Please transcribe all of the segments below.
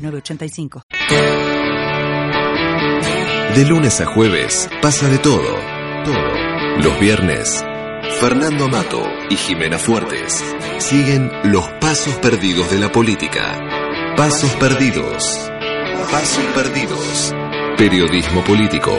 906985. De lunes a jueves pasa de todo. Todo. Los viernes, Fernando Amato y Jimena Fuertes siguen los pasos perdidos de la política. Pasos perdidos. Pasos perdidos. Periodismo político.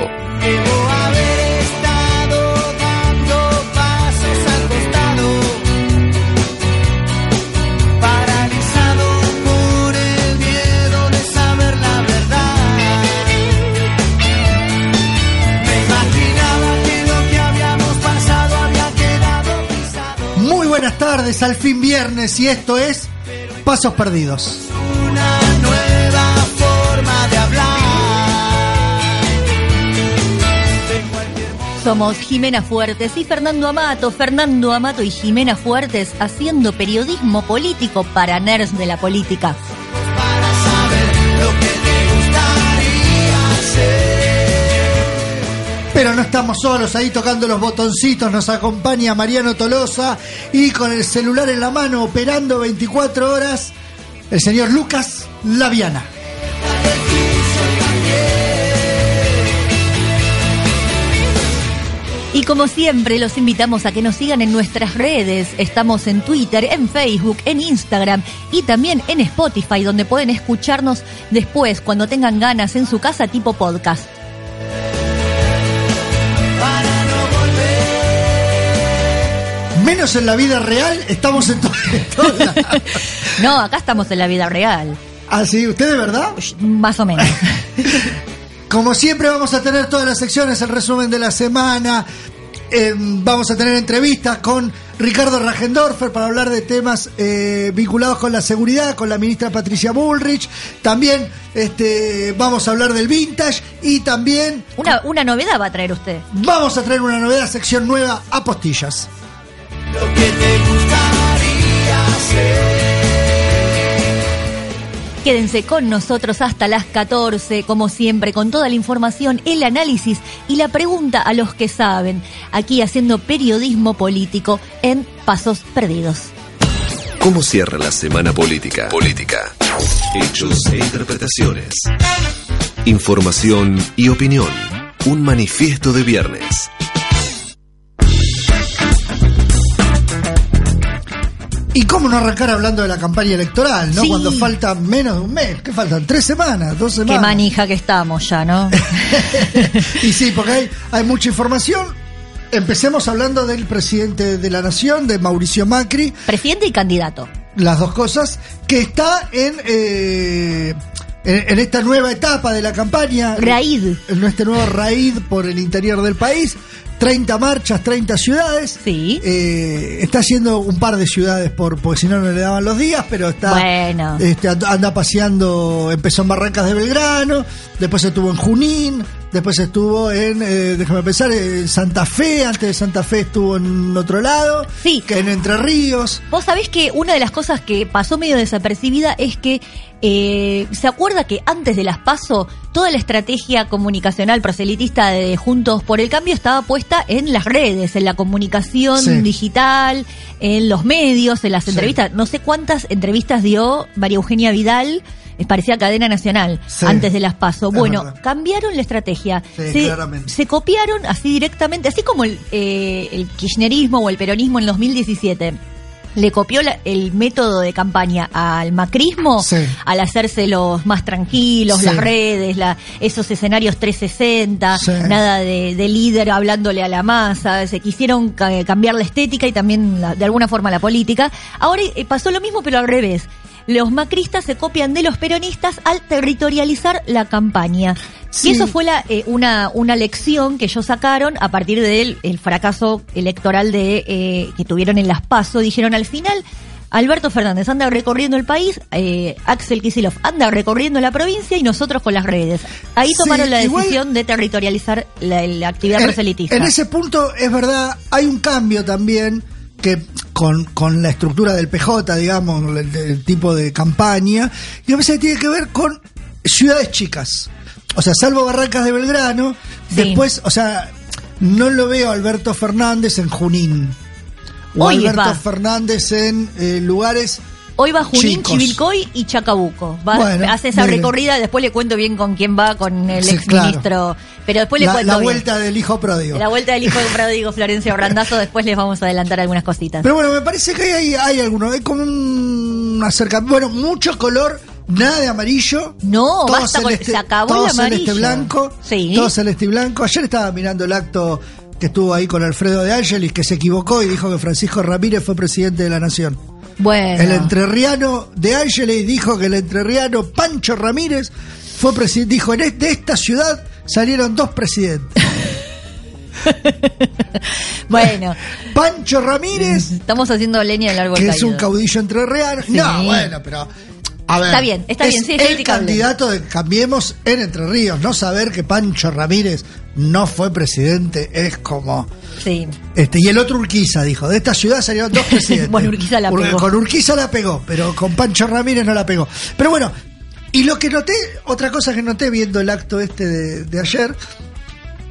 Tardes, al fin viernes y esto es Pasos Perdidos. Una nueva forma de hablar. Somos Jimena Fuertes y Fernando Amato, Fernando Amato y Jimena Fuertes haciendo periodismo político para nerds de la política. Pero no estamos solos ahí tocando los botoncitos, nos acompaña Mariano Tolosa y con el celular en la mano operando 24 horas, el señor Lucas Laviana. Y como siempre, los invitamos a que nos sigan en nuestras redes. Estamos en Twitter, en Facebook, en Instagram y también en Spotify, donde pueden escucharnos después, cuando tengan ganas, en su casa tipo podcast. Menos en la vida real, estamos en todo. no, acá estamos en la vida real. ¿Ah, sí? ¿Usted de verdad? Más o menos. Como siempre vamos a tener todas las secciones, el resumen de la semana. Eh, vamos a tener entrevistas con Ricardo Rajendorfer para hablar de temas eh, vinculados con la seguridad, con la ministra Patricia Bullrich. También este, vamos a hablar del vintage y también... Una, una novedad va a traer usted. Vamos a traer una novedad, sección nueva, apostillas. Lo que te gustaría hacer. Quédense con nosotros hasta las 14, como siempre, con toda la información, el análisis y la pregunta a los que saben, aquí haciendo periodismo político en Pasos Perdidos. ¿Cómo cierra la semana política? Política. Hechos e interpretaciones. Información y opinión. Un manifiesto de viernes. Y cómo no arrancar hablando de la campaña electoral, ¿no? Sí. Cuando falta menos de un mes. ¿Qué faltan? ¿Tres semanas? ¿Dos Qué semanas? manija que estamos ya, ¿no? y sí, porque hay, hay mucha información. Empecemos hablando del presidente de la nación, de Mauricio Macri, Presidente y candidato. las dos cosas, que está en, eh, en, en esta nueva etapa de la campaña. Raid. En este nuevo raid por el interior del país. 30 marchas, 30 ciudades. Sí. Eh, está haciendo un par de ciudades por, porque si no, no le daban los días, pero está. Bueno. Este, and- anda paseando, empezó en Barrancas de Belgrano, después estuvo en Junín, después estuvo en, eh, déjame pensar, en Santa Fe, antes de Santa Fe estuvo en otro lado, Sí. que en Entre Ríos. Vos sabés que una de las cosas que pasó medio desapercibida es que eh, se acuerda que antes de las PASO toda la estrategia comunicacional proselitista de Juntos por el Cambio estaba puesta en las redes, en la comunicación Sí. digital, en los medios, en las Sí. entrevistas. No sé cuántas entrevistas dio María Eugenia Vidal. eh, Parecía cadena nacional Sí. antes de las PASO. Es Bueno, cambiaron la estrategia. Sí, se, claramente. se copiaron así directamente, así como el, eh, el kirchnerismo o el peronismo en 2017 le copió la- el método de campaña al macrismo Sí. al hacerse los más tranquilos, Sí. las redes, la, esos escenarios 360, Sí. nada de, de líder hablándole a la masa, se quisieron ca- cambiar la estética y también la- de alguna forma la política. Ahora eh, pasó lo mismo pero al revés. Los macristas se copian de los peronistas al territorializar la campaña. Sí. Y eso fue la, eh, una, una lección que ellos sacaron a partir del el fracaso electoral de eh, que tuvieron en las PASO. Dijeron al final, Alberto Fernández anda recorriendo el país, eh, Axel Kicillof anda recorriendo la provincia y nosotros con las redes. Ahí Sí, tomaron la igual- decisión de territorializar la, la actividad En, proselitista. en ese punto, es verdad, hay un cambio también que con, con la estructura del PJ, digamos, el, el tipo de campaña, y a veces tiene que ver con ciudades chicas. O sea, salvo Barrancas de Belgrano, Sí. después, o sea, no lo veo a Alberto Fernández en Junín. O Alberto. Fernández en eh, lugares Hoy va Junín, Chicos. Chivilcoy y Chacabuco. Va, Bueno, hace esa bien. recorrida, después le cuento bien con quién va, con el Sí, exministro. Pero después le la, cuento la bien. vuelta del hijo pródigo. La vuelta del hijo de Pródigo Florencio Brandazo, después les vamos a adelantar algunas cositas. Pero bueno, me parece que hay, hay algunos, hay como un acercamiento, bueno, mucho color, nada de amarillo. No, todo basta con- se acabó todo el celeste amarillo. blanco, Sí. todo celeste y blanco. Ayer estaba mirando el acto que estuvo ahí con Alfredo de Ángelis, que se equivocó y dijo que Francisco Ramírez fue presidente de la nación. Bueno. El entrerriano de Ángeles dijo que el entrerriano Pancho Ramírez fue presidente, dijo, en de esta ciudad salieron dos presidentes. Bueno, Pancho Ramírez estamos haciendo leña del árbol que es un caudillo entrerriano. Sí. No, bueno, pero. A ver, Está bien, está es bien, sí, es el candidato de Cambiemos en Entre Ríos. No saber que Pancho Ramírez no fue presidente es como. Sí. Este, y el otro Urquiza dijo: de esta ciudad salieron dos presidentes. Bueno, Urquiza la pegó. Con Urquiza la pegó, pero con Pancho Ramírez no la pegó. Pero bueno, y lo que noté, otra cosa que noté viendo el acto este de, de ayer.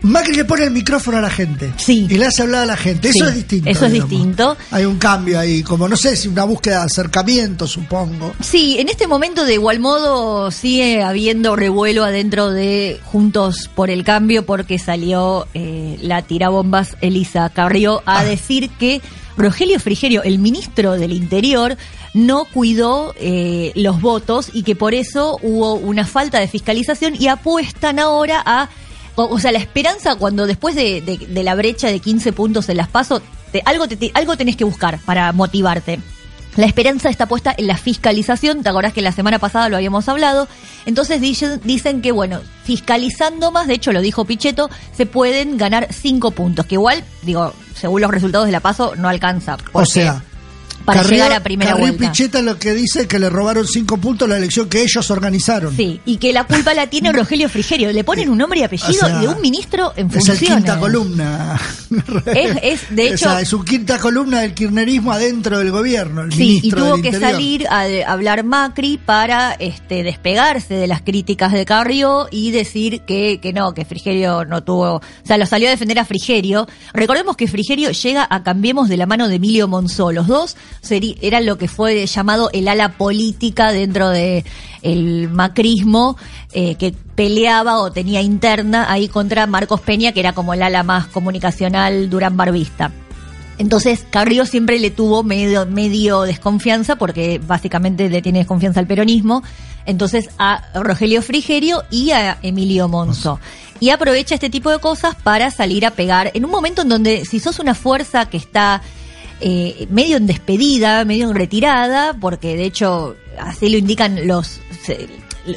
Macri le pone el micrófono a la gente. Sí. Y le hace hablar a la gente. Eso Sí, es distinto. eso es digamos. distinto. Hay un cambio ahí, como no sé si una búsqueda de acercamiento, supongo. Sí, en este momento de igual modo sigue habiendo revuelo adentro de Juntos por el Cambio porque salió eh, la tirabombas Elisa Carrió a Ah. decir que Rogelio Frigerio, el ministro del Interior, no cuidó eh, los votos y que por eso hubo una falta de fiscalización y apuestan ahora a... O, o sea, la esperanza cuando después de, de- de la brecha de 15 puntos en las pasos, algo, te- te- algo tenés que buscar para motivarte. La esperanza está puesta en la fiscalización, te acordás que la semana pasada lo habíamos hablado, entonces dicen, dicen que, bueno, fiscalizando más, de hecho lo dijo Pichetto, se pueden ganar cinco puntos, que igual, digo, según los resultados de la PASO, no alcanza. O sea, para Carrió- llegar a primera Carrió vuelta. Picheta lo que dice es que le robaron cinco puntos la elección que ellos organizaron. Sí, y que la culpa la tiene Rogelio Frigerio. Le ponen un nombre y apellido O sea, de un ministro en Es el funciones. quinta columna. Es- es, de O hecho- sea, es un quinta columna del kirchnerismo adentro del gobierno. El Sí, y tuvo que Interior. salir a hablar Macri para este, despegarse de las críticas de Carrió y decir que, que no, que Frigerio no tuvo, o sea, lo salió a defender a Frigerio. Recordemos que Frigerio llega a Cambiemos de la mano de Emilio Monzó. Los dos seri- eran lo que fue llamado el ala política dentro de el macrismo eh, que peleaba o tenía interna ahí contra Marcos Peña, que era como el ala más comunicacional Durán Barbista. Entonces, Carrió siempre le tuvo medio, medio desconfianza, porque básicamente le tiene desconfianza al peronismo. Entonces, a Rogelio Frigerio y a Emilio Monzo. Y aprovecha este tipo de cosas para salir a pegar en un momento en donde, si sos una fuerza que está eh, medio en despedida, medio en retirada, porque de hecho así lo indican los se-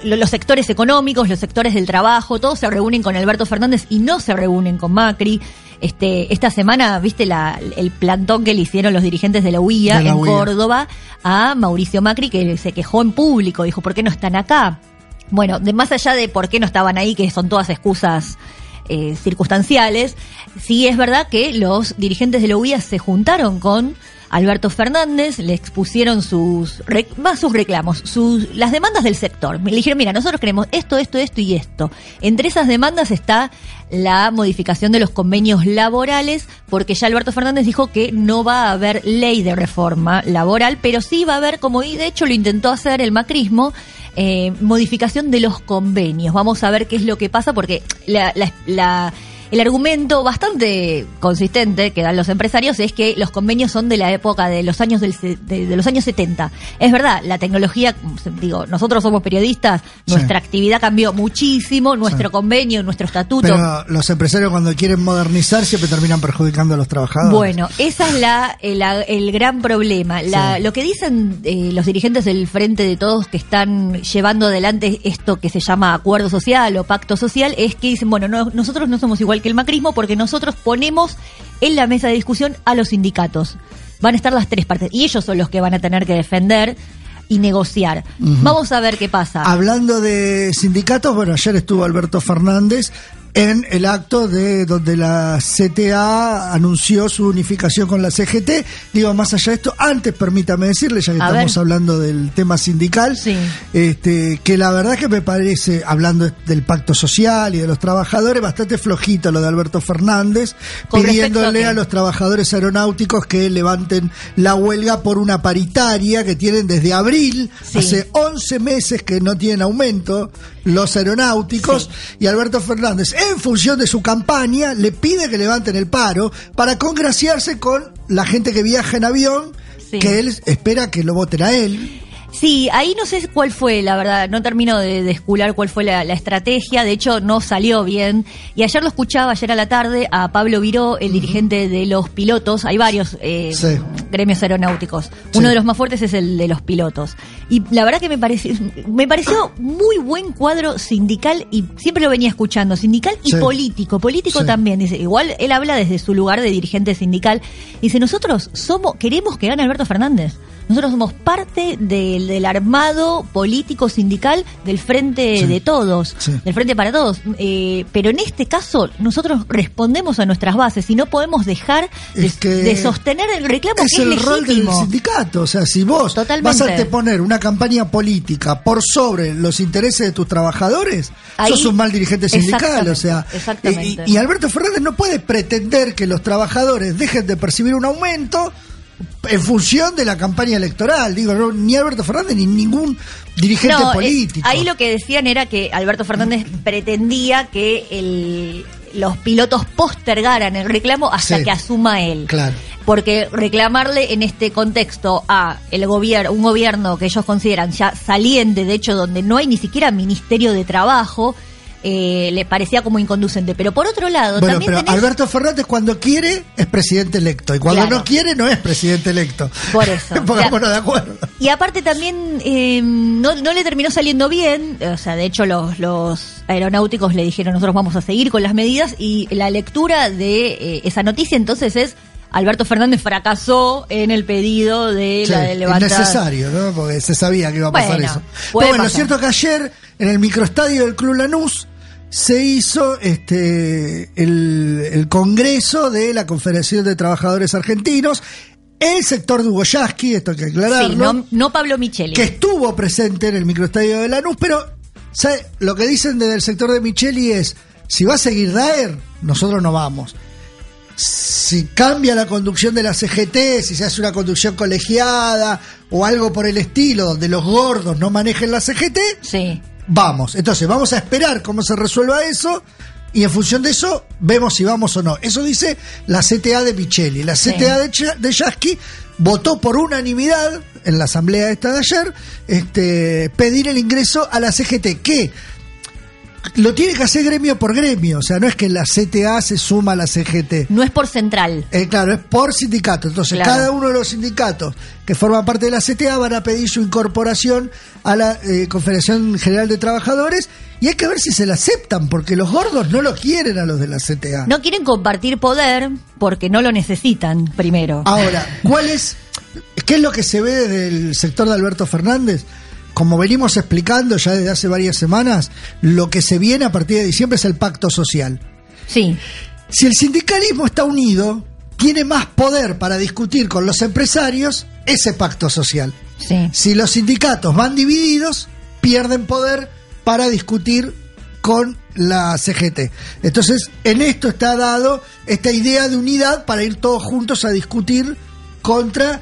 lo- los sectores económicos, los sectores del trabajo, todos se reúnen con Alberto Fernández y no se reúnen con Macri. Este, esta semana, viste la, el plantón que le hicieron los dirigentes de la UIA De la en UIA. Córdoba a Mauricio Macri, que se quejó en público, dijo, ¿por qué no están acá? Bueno, de más allá de por qué no estaban ahí, que son todas excusas eh, circunstanciales, sí es verdad que los dirigentes de la UIA se juntaron con Alberto Fernández, le expusieron sus más sus reclamos, sus las demandas del sector. Le dijeron, mira, nosotros queremos esto, esto, esto y esto. Entre esas demandas está la modificación de los convenios laborales, porque ya Alberto Fernández dijo que no va a haber ley de reforma laboral, pero sí va a haber, como de hecho lo intentó hacer el macrismo, eh, modificación de los convenios. Vamos a ver qué es lo que pasa, porque la- la- el argumento bastante consistente que dan los empresarios es que los convenios son de la época de los años del de, de los años 70. Es verdad, la tecnología, digo, nosotros somos periodistas, Sí. nuestra actividad cambió muchísimo, nuestro convenio, nuestro estatuto. Pero los empresarios cuando quieren modernizar siempre terminan perjudicando a los trabajadores. Bueno, esa es la, el, el gran problema. La- Sí. Lo que dicen eh, los dirigentes del Frente de Todos que están llevando adelante esto que se llama acuerdo social o pacto social es que dicen, bueno, no- nosotros no somos igual que el macrismo porque nosotros ponemos en la mesa de discusión a los sindicatos. van a estar las tres partes y ellos son los que van a tener que defender y negociar. Vamos a ver qué pasa. Hablando de sindicatos, bueno, ayer estuvo Alberto Fernández en el acto de donde la CTA anunció su unificación con la CGT. Digo, más allá de esto, antes permítame decirle, ya que A estamos ver. hablando del tema sindical, Sí. este, que la verdad que me parece, hablando del pacto social y de los trabajadores, bastante flojito lo de Alberto Fernández, ¿Con respecto pidiéndole a los trabajadores aeronáuticos que levanten la huelga por una paritaria que tienen desde abril, Sí. hace 11 meses que no tienen aumento los aeronáuticos y Alberto Fernández, en función de su campaña, le pide que levanten el paro para congraciarse con la gente que viaja en avión, Sí. que él espera que lo voten a él. Sí, ahí no sé cuál fue, la verdad, no termino de, de escular cuál fue la, la estrategia, de hecho no salió bien. Y ayer lo escuchaba, ayer a la tarde, a Pablo Viró, el dirigente de los pilotos, hay varios eh, Sí. gremios aeronáuticos, Sí. uno de los más fuertes es el de los pilotos. Y la verdad que me pareció, me pareció muy buen cuadro sindical y siempre lo venía escuchando, sindical y Sí. político, político también, dice, igual él habla desde su lugar de dirigente sindical, dice, nosotros somos, queremos que gane Alberto Fernández. Nosotros somos parte del, del armado político sindical del frente Sí. de todos, Sí. del frente para todos. Eh, pero en este caso nosotros respondemos a nuestras bases y no podemos dejar de, Es que de sostener el reclamo es que es el rol del sindicato. O sea, si vos Totalmente. vas a anteponer una campaña política por sobre los intereses de tus trabajadores, Ahí- sos un mal dirigente sindical. O sea, Exactamente, exactamente. Y, y Alberto Fernández no puede pretender que los trabajadores dejen de percibir un aumento en función de la campaña electoral. Digo, no, ni Alberto Fernández ni ningún dirigente No, eh, político. ahí lo que decían era que Alberto Fernández pretendía que el- los pilotos postergaran el reclamo hasta Sí. que asuma él. Claro. Porque reclamarle en este contexto a el gobierno, un gobierno que ellos consideran ya saliente, de hecho, donde no hay ni siquiera ministerio de trabajo, eh, le parecía como inconducente. Pero por otro lado, Bueno, también pero tenés- Alberto Fernández cuando quiere es presidente electo y cuando Claro. no quiere no es presidente electo. Por eso. Pongámonos de acuerdo. Y aparte también eh, no, no le terminó saliendo bien, o sea, de hecho los, los aeronáuticos le dijeron nosotros vamos a seguir con las medidas y la lectura de eh, esa noticia entonces es Alberto Fernández fracasó en el pedido de Sí, la de levantar... innecesario, ¿no? Porque se sabía que iba a pasar Bueno, eso. Pero bueno, lo pasar. cierto es que ayer en el microestadio del Club Lanús se hizo este el, el congreso de la Confederación de Trabajadores Argentinos, el sector de Hugo Yasky, esto hay que aclararlo, Sí, no, no Pablo Micheli. que estuvo presente en el microestadio de Lanús, pero ¿sabe? lo que dicen desde el sector de Micheli es, si va a seguir Daer, nosotros no vamos. Si cambia la conducción de la CGT, si se hace una conducción colegiada o algo por el estilo, donde los gordos no manejen la CGT, Sí. Vamos. Entonces, vamos a esperar cómo se resuelva eso y en función de eso vemos si vamos o no. Eso dice la CTA de Micheli. La Sí. CTA de, de Yasky votó por unanimidad en la asamblea esta de ayer este, pedir el ingreso a la CGT, que lo tiene que hacer gremio por gremio. O sea, no es que la CTA se suma a la CGT. No es por central. Eh, claro, es por sindicato. Entonces, Claro. cada uno de los sindicatos que forman parte de la CTA van a pedir su incorporación a la eh, Confederación General de Trabajadores y hay que ver si se la aceptan, porque los gordos no lo quieren a los de la CTA. No quieren compartir poder porque no lo necesitan primero. Ahora, ¿cuál es, qué es lo que se ve desde el sector de Alberto Fernández? Como venimos explicando ya desde hace varias semanas, lo que se viene a partir de diciembre es el pacto social. Sí. Si el sindicalismo está unido, tiene más poder para discutir con los empresarios ese pacto social. Sí. Si los sindicatos van divididos, pierden poder para discutir con la CGT. Entonces, en esto está dado esta idea de unidad para ir todos juntos a discutir contra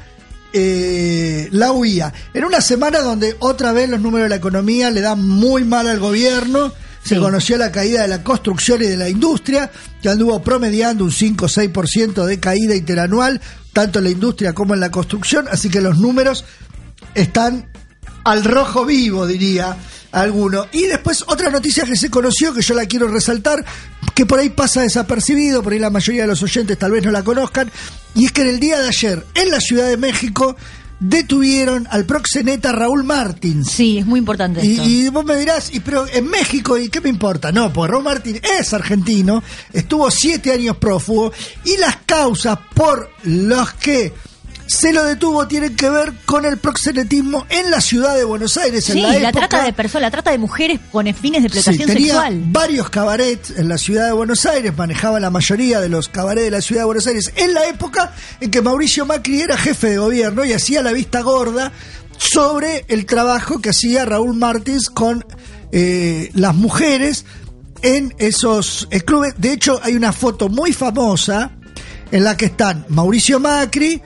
eh, la UIA. En una semana donde otra vez los números de la economía le dan muy mal al gobierno, se Sí. conoció la caída de la construcción y de la industria, que anduvo promediando un 5 o 6% de caída interanual, tanto en la industria como en la construcción, así que los números están al rojo vivo, diría alguno. Y después otra noticia que se conoció, que yo la quiero resaltar, que por ahí pasa desapercibido, por ahí la mayoría de los oyentes tal vez no la conozcan, y es que en el día de ayer, en la Ciudad de México, detuvieron al proxeneta Raúl Martins. Sí, es muy importante Y, esto. y vos me dirás, y pero en México, ¿y qué me importa? No, pues Raúl Martín es argentino, estuvo siete años prófugo, y las causas por las que se lo detuvo tienen que ver con el proxenetismo en la ciudad de Buenos Aires en Sí, la la, época. trata de personas, la trata de mujeres con fines de Sí, explotación tenía sexual. varios cabarets en la ciudad de Buenos Aires, manejaba la mayoría de los cabarets de la ciudad de Buenos Aires en la época en que Mauricio Macri era jefe de gobierno y hacía la vista gorda sobre el trabajo que hacía Raúl Martins con eh, las mujeres en esos eh, clubes. De hecho, hay una foto muy famosa en la que están Mauricio Macri,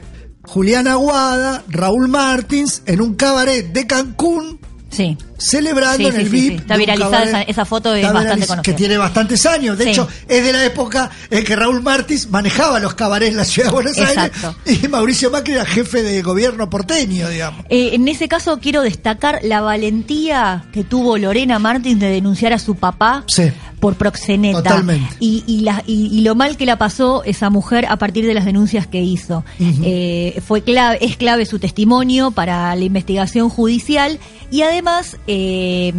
Julián Aguada, Raúl Martins en un cabaret de Cancún Sí. celebrando Sí, en el VIP. Está viralizada esa- esa foto, es bastante conocida. Que tiene bastantes años. De hecho, es de la época en que Raúl Martins manejaba los cabarets en la ciudad de Buenos Exacto. Aires y Mauricio Macri era jefe de gobierno porteño, digamos. Eh, en ese caso quiero destacar la valentía que tuvo Lorena Martins de denunciar a su papá Sí. por proxeneta. Totalmente. Y, y, la- y- y lo mal que la pasó esa mujer a partir de las denuncias que hizo. Eh, fue clave, es clave su testimonio para la investigación judicial y además eh,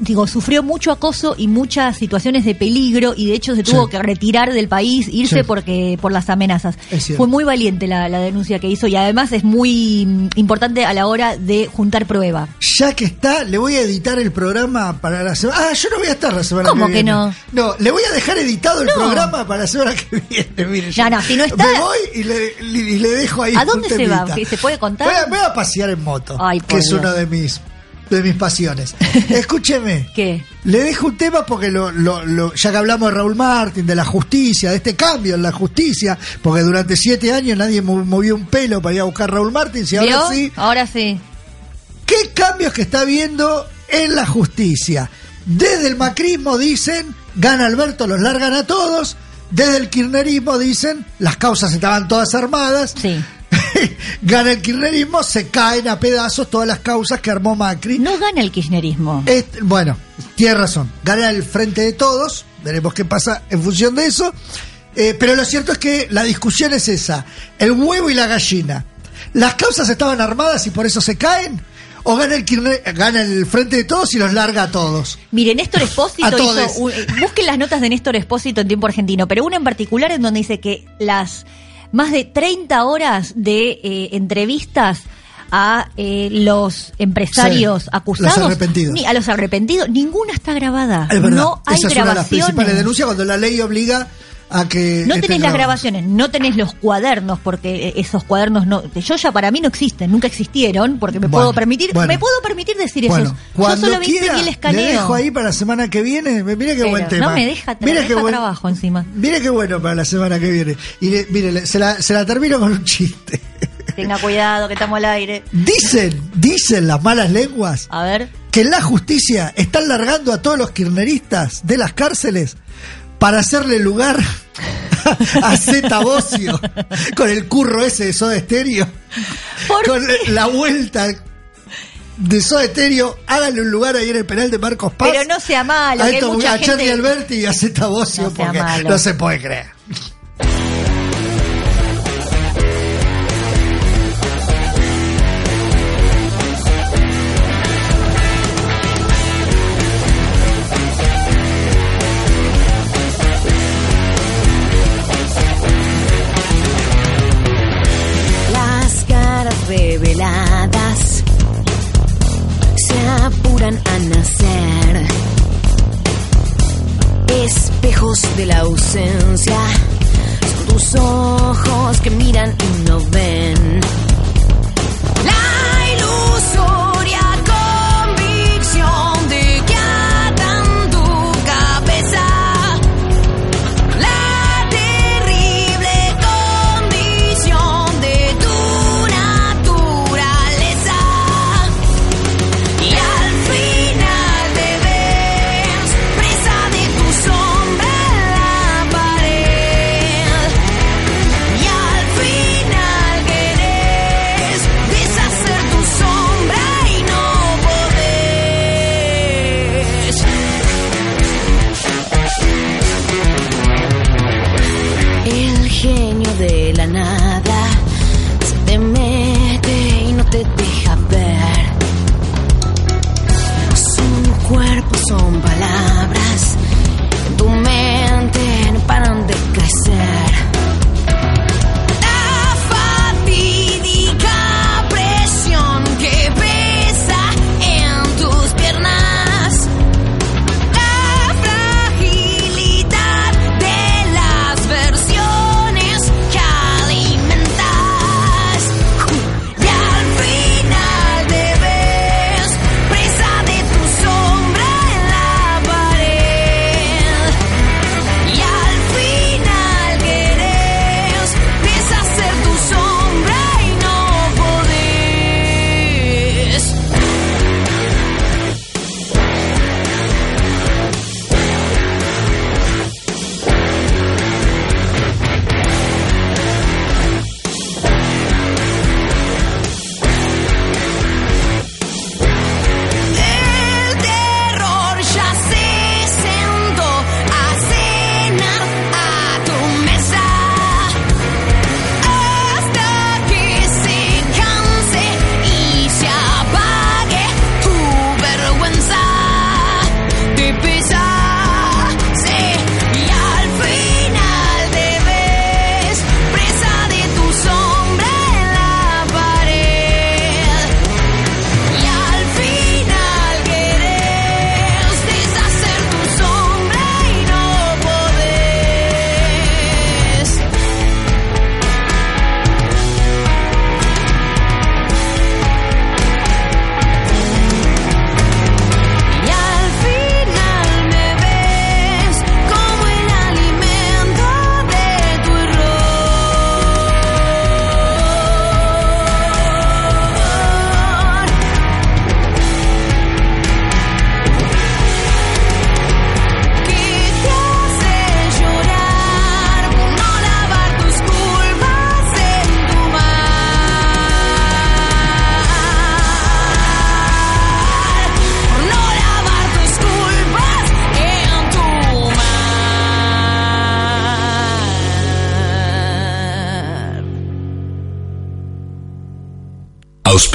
digo, sufrió mucho acoso y muchas situaciones de peligro y de hecho se tuvo Sí. que retirar del país, irse Sí. porque por las amenazas. Fue muy valiente la, la denuncia que hizo y además es muy mm, importante a la hora de juntar prueba. Ya que está, le voy a editar el programa para la semana. Ah, yo no voy a estar la semana ¿Cómo que que viene. no? No, le voy a dejar editado el No. programa para la semana que viene. Mire, No, no, si no está- Me voy y le, le dejo ahí. ¿A dónde se va? temita. ¿Que se puede contar? Voy a, voy a pasear en moto, Ay, que es una de mis, de mis pasiones. Escúcheme. ¿Qué? Le dejo un tema porque lo, lo- lo- ya que hablamos de Raúl Martín, de la justicia, de este cambio en la justicia, porque durante siete años nadie mo- movió un pelo para ir a buscar a Raúl Martín, y ahora sí. Ahora sí. ¿Qué cambios que está viendo en la justicia? Desde el macrismo dicen, gana Alberto, los largan a todos. Desde el kirchnerismo dicen, las causas estaban todas armadas. Sí. gana el kirchnerismo, se caen a pedazos todas las causas que armó Macri. No gana el kirchnerismo. Este- bueno, tiene razón. Gana el frente de todos. Veremos qué pasa en función de eso. Eh, pero lo cierto es que la discusión es esa: el huevo y la gallina. ¿Las causas estaban armadas y por eso se caen? ¿O gana el, gana el frente de todos y los larga a todos? Mire, Néstor Espósito hizo. un- eh, busquen las notas de Néstor Espósito en tiempo argentino, pero una en particular en donde dice que las más de 30 horas de eh, entrevistas a eh, los empresarios Sí, acusados. los arrepentidos. ni- a los arrepentidos, ninguna está grabada. Es verdad. No hay Esa es una de las grabaciones. principales denuncias cuando la ley obliga a que. No estén tenés las grabaciones, no tenés los cuadernos, porque eh, esos cuadernos no, yo ya para mí no existen, nunca existieron, porque me Bueno, puedo permitir, bueno. me puedo permitir decir Bueno, eso. Yo cuando solo vi quiera, vi el le escaneo. dejo ahí para la semana que viene. Mira qué Pero buen tema. no me deja Mira deja qué buen- trabajo encima. Mire qué bueno para la semana que viene. Y le- mire, le- se la, se la termino con un chiste. Tenga cuidado que estamos al aire. Dicen, dicen las malas lenguas A ver. que en la justicia están largando a todos los kirchneristas de las cárceles para hacerle lugar a Zeta Bocio con el curro ese de Soda Stereo. ¿Por Con la vuelta de Soda Stereo, háganle un lugar ahí en el penal de Marcos Paz. Pero no sea malo, a, que hay esto- mucha a Charlie gente- Alberti y a Zeta Bocio No porque malo. no se puede creer. A nacer. Espejos de la ausencia son tus ojos que miran y no ven.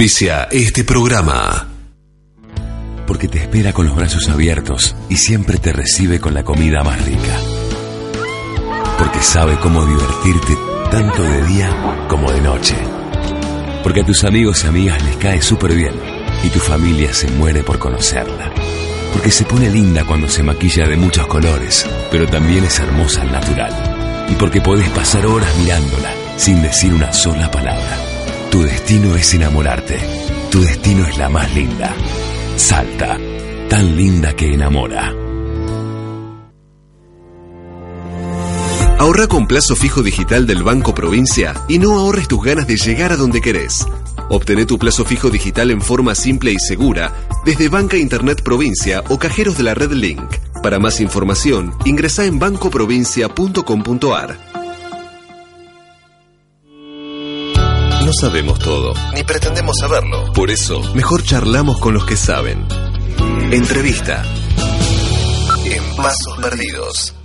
Auspicia este programa. Porque te espera con los brazos abiertos y siempre te recibe con la comida más rica. Porque sabe cómo divertirte tanto de día como de noche. Porque a tus amigos y amigas les cae súper bien y tu familia se muere por conocerla. Porque se pone linda cuando se maquilla de muchos colores, pero también es hermosa al natural. Y porque podés pasar horas mirándola sin decir una sola palabra. Tu destino es enamorarte. Tu destino es la más linda. Salta, tan linda que enamora. Ahorra con plazo fijo digital del Banco Provincia y no ahorres tus ganas de llegar a donde querés. Obtené tu plazo fijo digital en forma simple y segura desde Banca Internet Provincia o cajeros de la red Link. Para más información, ingresa en bancoprovincia.com.ar. sabemos todo, ni pretendemos saberlo. Por eso, mejor charlamos con los que saben. Entrevista. En Pasos Perdidos.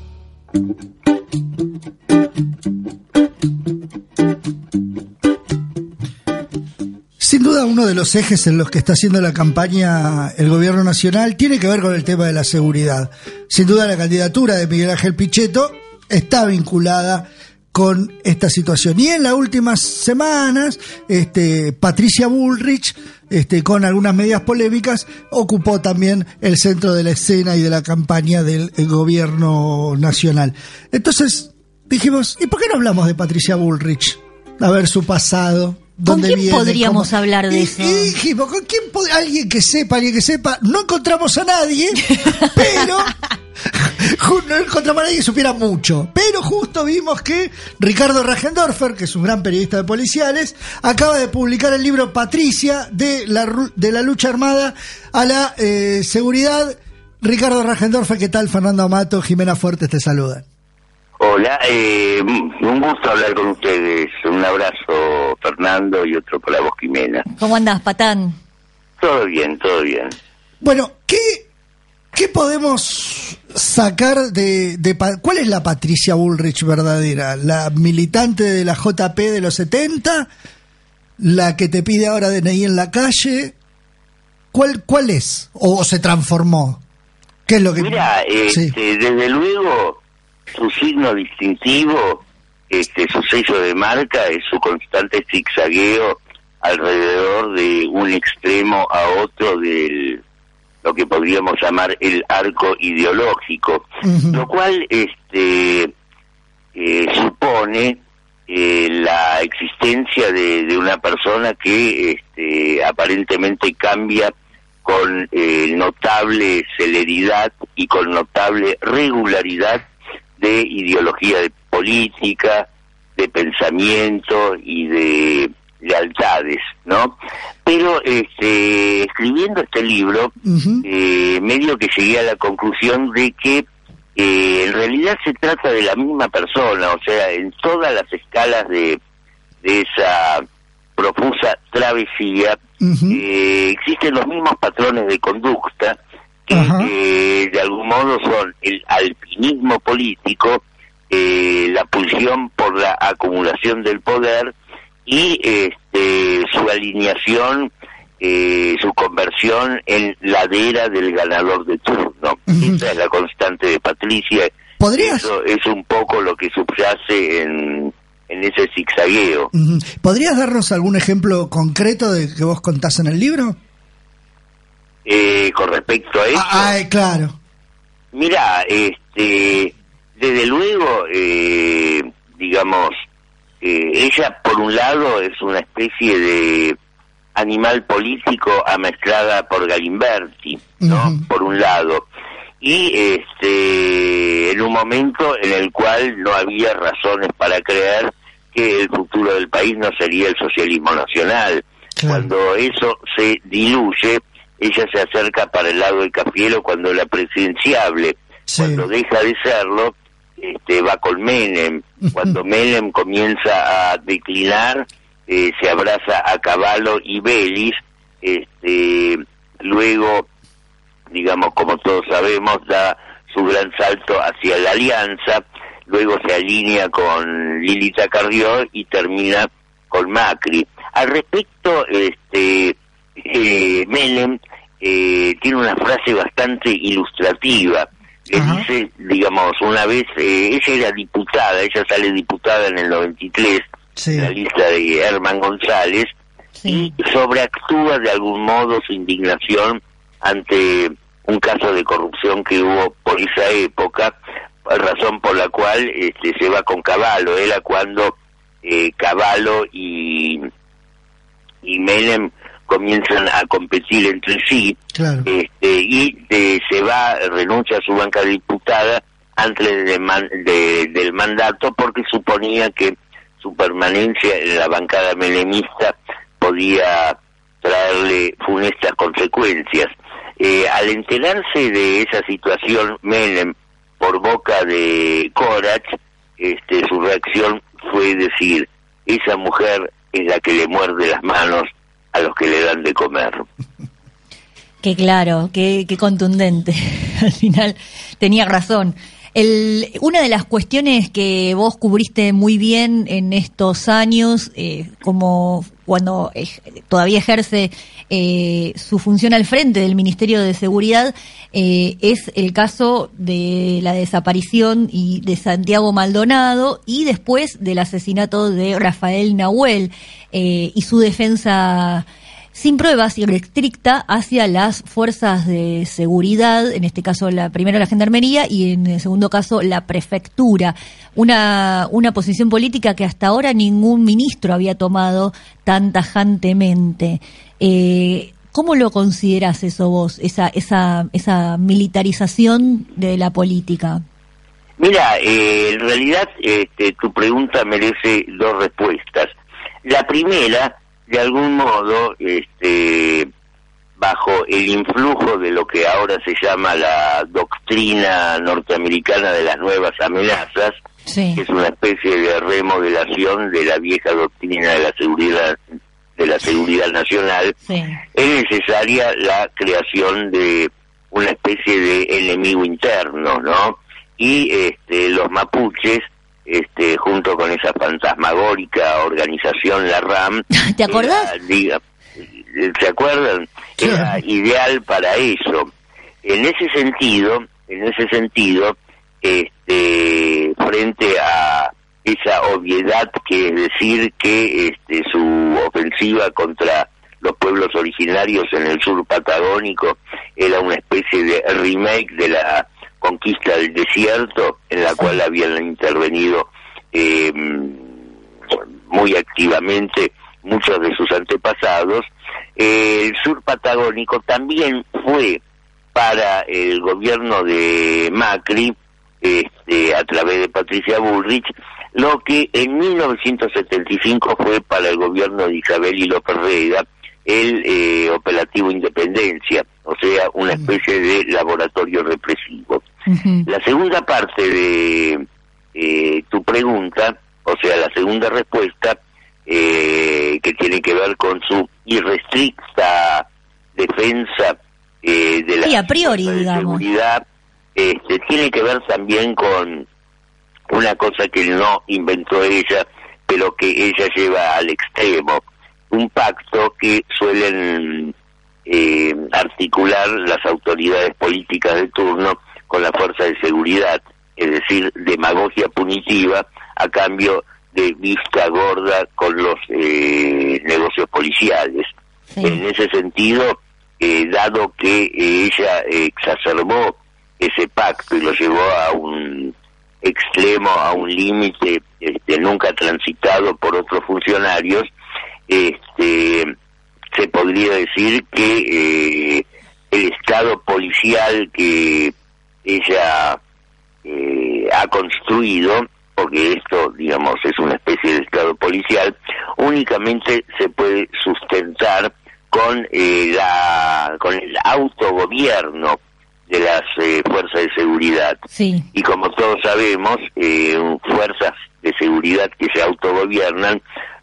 Sin duda uno de los ejes en los que está haciendo la campaña el gobierno nacional tiene que ver con el tema de la seguridad. Sin duda la candidatura de Miguel Ángel Pichetto está vinculada con esta situación. Y en las últimas semanas, este, Patricia Bullrich, este, con algunas medidas polémicas, ocupó también el centro de la escena y de la campaña del eh, gobierno nacional. Entonces, dijimos, ¿y por qué no hablamos de Patricia Bullrich? A ver su pasado. ¿Con ¿Dónde quién viene, podríamos cómo- hablar de Y- eso? y dijimos, ¿con quién pod- Alguien que sepa, alguien que sepa. No encontramos a nadie, pero no encontramos a nadie que supiera mucho. Pero justo vimos que Ricardo Ragendorfer, que es un gran periodista de policiales, acaba de publicar el libro Patricia de la, de la lucha armada a la eh, seguridad. Ricardo Ragendorfer, ¿qué tal? Fernando Amato, Jimena Fuertes te saludan. Hola, eh, un gusto hablar con ustedes. Un abrazo, Fernando, y otro para vos, Jimena. ¿Cómo andás, patán? Todo bien, todo bien. Bueno, ¿qué, qué podemos sacar de, de ¿Cuál es la Patricia Bullrich verdadera? ¿La militante de la JP de los 70? ¿La que te pide ahora DNI en la calle? ¿Cuál, cuál es? ¿O se transformó? ¿Qué es lo que...? Mira, Sí. este, desde luego, su signo distintivo, este, su sello de marca, es su constante zigzagueo alrededor de un extremo a otro del lo que podríamos llamar el arco ideológico, lo cual este eh, supone eh, la existencia de, de una persona que este, aparentemente cambia con eh, notable celeridad y con notable regularidad de ideología de política, de pensamiento y de lealtades, ¿no? Pero este, escribiendo este libro, eh, medio que llegué a la conclusión de que eh, en realidad se trata de la misma persona, o sea, en todas las escalas de, de esa profusa travesía, eh, existen los mismos patrones de conducta que eh, de algún modo son el alpinismo político, eh, la pulsión por la acumulación del poder y este, su alineación, eh, su conversión en ladera del ganador de turno. Ujú. Esa es la constante de Patricia. ¿Podrías, Eso es un poco lo que subyace en, en ese zigzagueo. ¿Podrías darnos algún ejemplo concreto de que vos contás en el libro? Eh, con respecto a eso, Ah, ah, claro. mira, este, desde luego, eh, digamos, eh, ella por un lado es una especie de animal político amezclada por Galimberti, ¿no? Por un lado. Y este, en un momento en el cual no había razones para creer que el futuro del país no sería el socialismo nacional. Claro. Cuando eso se diluye, ella se acerca para el lado del Cafiero cuando la presidenciable. Sí. Cuando deja de serlo, este, va con Menem. Cuando Menem comienza a declinar, eh, se abraza a Caballo y Belis. Este, luego, digamos, como todos sabemos, da su gran salto hacia la alianza. Luego se alinea con Lilita Carrió y termina con Macri. Al respecto, este, eh, Menem eh, tiene una frase bastante ilustrativa. Ajá. dice, digamos, una vez, eh, ella era diputada, ella sale diputada en el 93, Sí. en la lista de Herman González, Sí. y sobreactúa de algún modo su indignación ante un caso de corrupción que hubo por esa época, razón por la cual este, se va con Caballo, era cuando eh, Caballo y, y Menem comienzan a competir entre sí, Claro. este, y eh, se va, renuncia a su banca de diputada antes de man- de- del mandato porque suponía que su permanencia en la bancada menemista podía traerle funestas consecuencias. Eh, al enterarse de esa situación, Menem, por boca de Corach, este, su reacción fue decir, esa mujer es la que le muerde las manos a los que le dan de comer. Qué claro, qué, contundente. Al final tenía razón. Una de las cuestiones que vos cubriste muy bien en estos años, eh, como cuando todavía ejerce eh, su función al frente del Ministerio de Seguridad, eh, es el caso de la desaparición y de Santiago Maldonado y después del asesinato de Rafael Nahuel eh, y su defensa sin pruebas y restricta hacia las fuerzas de seguridad, en este caso la primero la gendarmería y en el segundo caso la prefectura. Una, una posición política que hasta ahora ningún ministro había tomado tan tajantemente. Eh, ¿Cómo lo consideras eso vos, esa, esa, esa militarización de la política? Mira, eh, en realidad este, tu pregunta merece dos respuestas. La primera, de algún modo, este, bajo el influjo de lo que ahora se llama la doctrina norteamericana de las nuevas amenazas, Sí. que es una especie de remodelación de la vieja doctrina de la seguridad de la seguridad nacional, Sí. es necesaria la creación de una especie de enemigo interno, ¿no? Y este, los mapuches, este, junto con esa fantasmagórica organización, la RAM, ¿Te acordás? era, diga- ¿se acuerdan? Era ideal para eso. En ese sentido, en ese sentido, este, frente a esa obviedad que es decir que este, su ofensiva contra los pueblos originarios en el sur patagónico era una especie de remake de la conquista del desierto en la cual habían intervenido eh, muy activamente muchos de sus antepasados. Eh, el sur patagónico también fue para el gobierno de Macri, este, a través de Patricia Bullrich, lo que en 1975 fue para el gobierno de Isabel y López Rega el eh, operativo Independencia, o sea, una especie de laboratorio represivo. La segunda parte de eh, tu pregunta, o sea, la segunda respuesta, eh, que tiene que ver con su irrestricta defensa eh, de la Sí, a priori, fuerzas de digamos. seguridad, este, tiene que ver también con una cosa que no inventó ella, pero que ella lleva al extremo, un pacto que suelen eh, articular las autoridades políticas de turno con la fuerza de seguridad, es decir, demagogia punitiva a cambio de vista gorda con los eh, negocios policiales. Sí. En ese sentido, eh, dado que eh, ella exacerbó ese pacto y lo llevó a un extremo, a un límite este, nunca transitado por otros funcionarios, este, se podría decir que eh, el estado policial que ella eh, ha construido, porque esto, digamos, es una especie de estado policial, únicamente se puede sustentar con eh, la con el autogobierno de las eh, fuerzas de seguridad Sí. y como todos sabemos eh, fuerzas de seguridad que se autogobiernan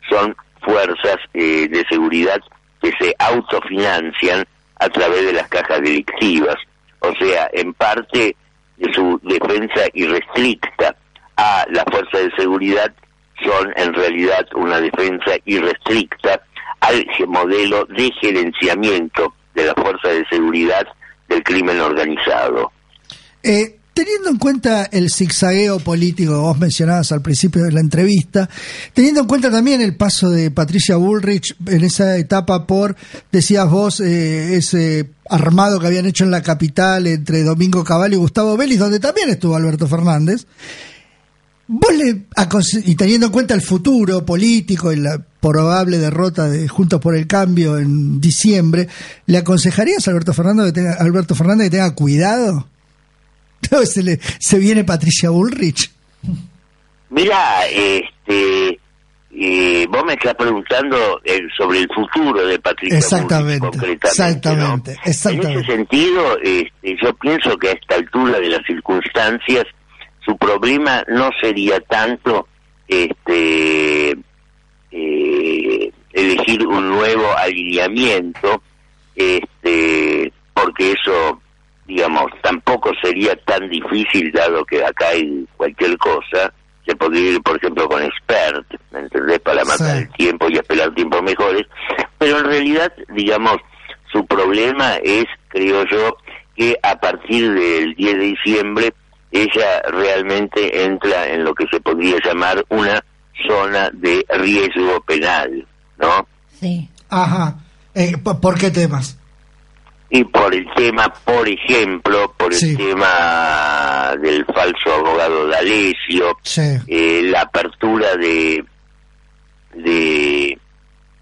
son fuerzas eh, de seguridad que se autofinancian a través de las cajas delictivas o sea en parte de su defensa irrestricta a la fuerza de seguridad son en realidad una defensa irrestricta al modelo de gerenciamiento de la fuerza de seguridad del crimen organizado. Eh, teniendo en cuenta el zigzagueo político que vos mencionabas al principio de la entrevista, teniendo en cuenta también el paso de Patricia Bullrich en esa etapa por, decías vos, eh, ese armado que habían hecho en la capital entre Domingo Cavallo y Gustavo Vélez, donde también estuvo Alberto Fernández. Vos le y teniendo en cuenta el futuro político y la probable derrota de Juntos por el Cambio en diciembre, ¿le aconsejarías a Alberto Fernández que tenga, Alberto Fernández que tenga cuidado? Se, le, se viene Patricia Bullrich. Mira, este, eh, vos me estás preguntando eh, sobre el futuro de Patricia exactamente, Bullrich, exactamente, exactamente. En ese sentido, este, yo pienso que a esta altura de las circunstancias, su problema no sería tanto este eh, elegir un nuevo alineamiento, este, porque eso digamos, tampoco sería tan difícil, dado que acá hay cualquier cosa, se podría ir, por ejemplo, con expert, ¿me entendés? Para matar el tiempo y esperar tiempos mejores, pero en realidad, digamos, su problema es, creo yo, que a partir del 10 de diciembre ella realmente entra en lo que se podría llamar una zona de riesgo penal, ¿no? Sí. Ajá. Eh, ¿Por qué temas? Y por el tema, por ejemplo, por el tema del falso abogado D'Alessio, eh, la apertura de de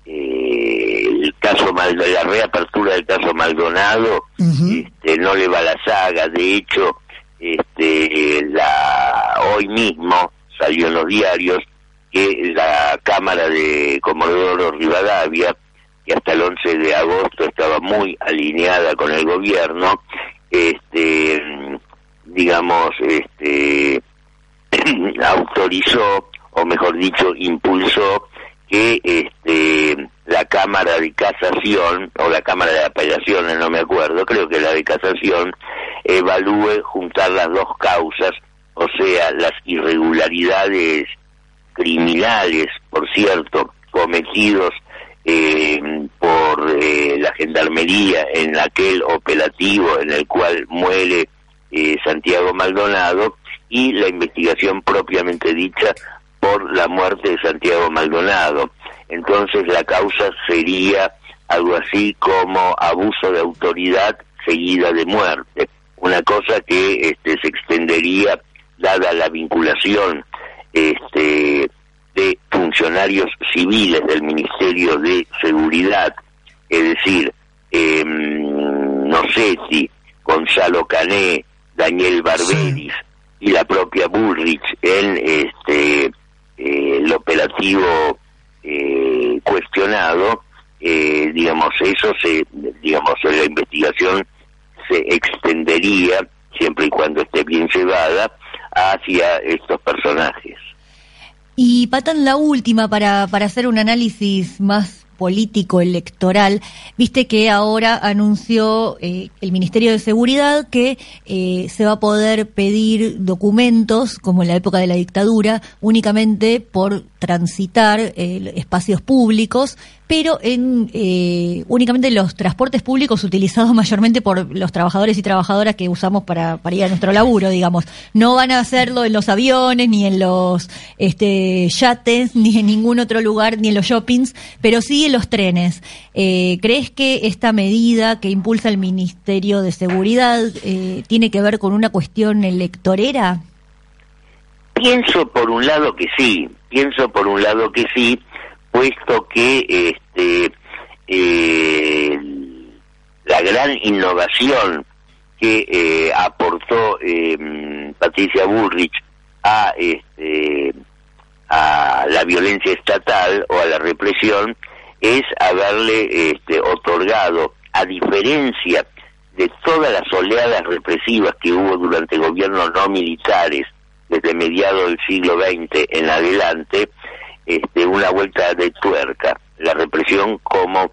eh, el caso la reapertura del caso Maldonado este, no le va la saga. De hecho este la hoy mismo salió en los diarios que la cámara de Comodoro Rivadavia que hasta el 11 de agosto estaba muy alineada con el gobierno, este, digamos, este, autorizó, o mejor dicho, impulsó que este, la Cámara de Casación, o la Cámara de Apelaciones, no me acuerdo, creo que la de Casación, evalúe juntar las dos causas, o sea, las irregularidades criminales, por cierto, cometidos eh, por eh, la gendarmería en aquel operativo en el cual muere eh, Santiago Maldonado y la investigación propiamente dicha por la muerte de Santiago Maldonado. Entonces la causa sería algo así como abuso de autoridad seguida de muerte, una cosa que este, se extendería dada la vinculación este, de funcionarios civiles del Ministerio de Seguridad, es decir, eh, no sé si Gonzalo Cané, Daniel Barberis y la propia Bullrich en este eh, el operativo eh, cuestionado, eh, digamos, eso se, digamos, la investigación se extendería, siempre y cuando esté bien llevada, hacia estos personajes. Y Patán, la última para, para hacer un análisis más político electoral, viste que ahora anunció eh, el Ministerio de Seguridad que eh, se va a poder pedir documentos, como en la época de la dictadura, únicamente por transitar eh, espacios públicos, pero en eh, únicamente los transportes públicos utilizados mayormente por los trabajadores y trabajadoras que usamos para, para ir a nuestro laburo, digamos. No van a hacerlo en los aviones, ni en los este, yates, ni en ningún otro lugar, ni en los shoppings, pero sí en los trenes. Eh, ¿Crees que esta medida que impulsa el Ministerio de Seguridad eh, tiene que ver con una cuestión electorera? Pienso por un lado que sí, pienso por un lado que sí, puesto que este eh, la gran innovación que eh, aportó eh, Patricia Bullrich a este a la violencia estatal o a la represión es haberle este, otorgado a diferencia de todas las oleadas represivas que hubo durante gobiernos no militares desde mediados del siglo XX en adelante este, una vuelta de tuerca, la represión como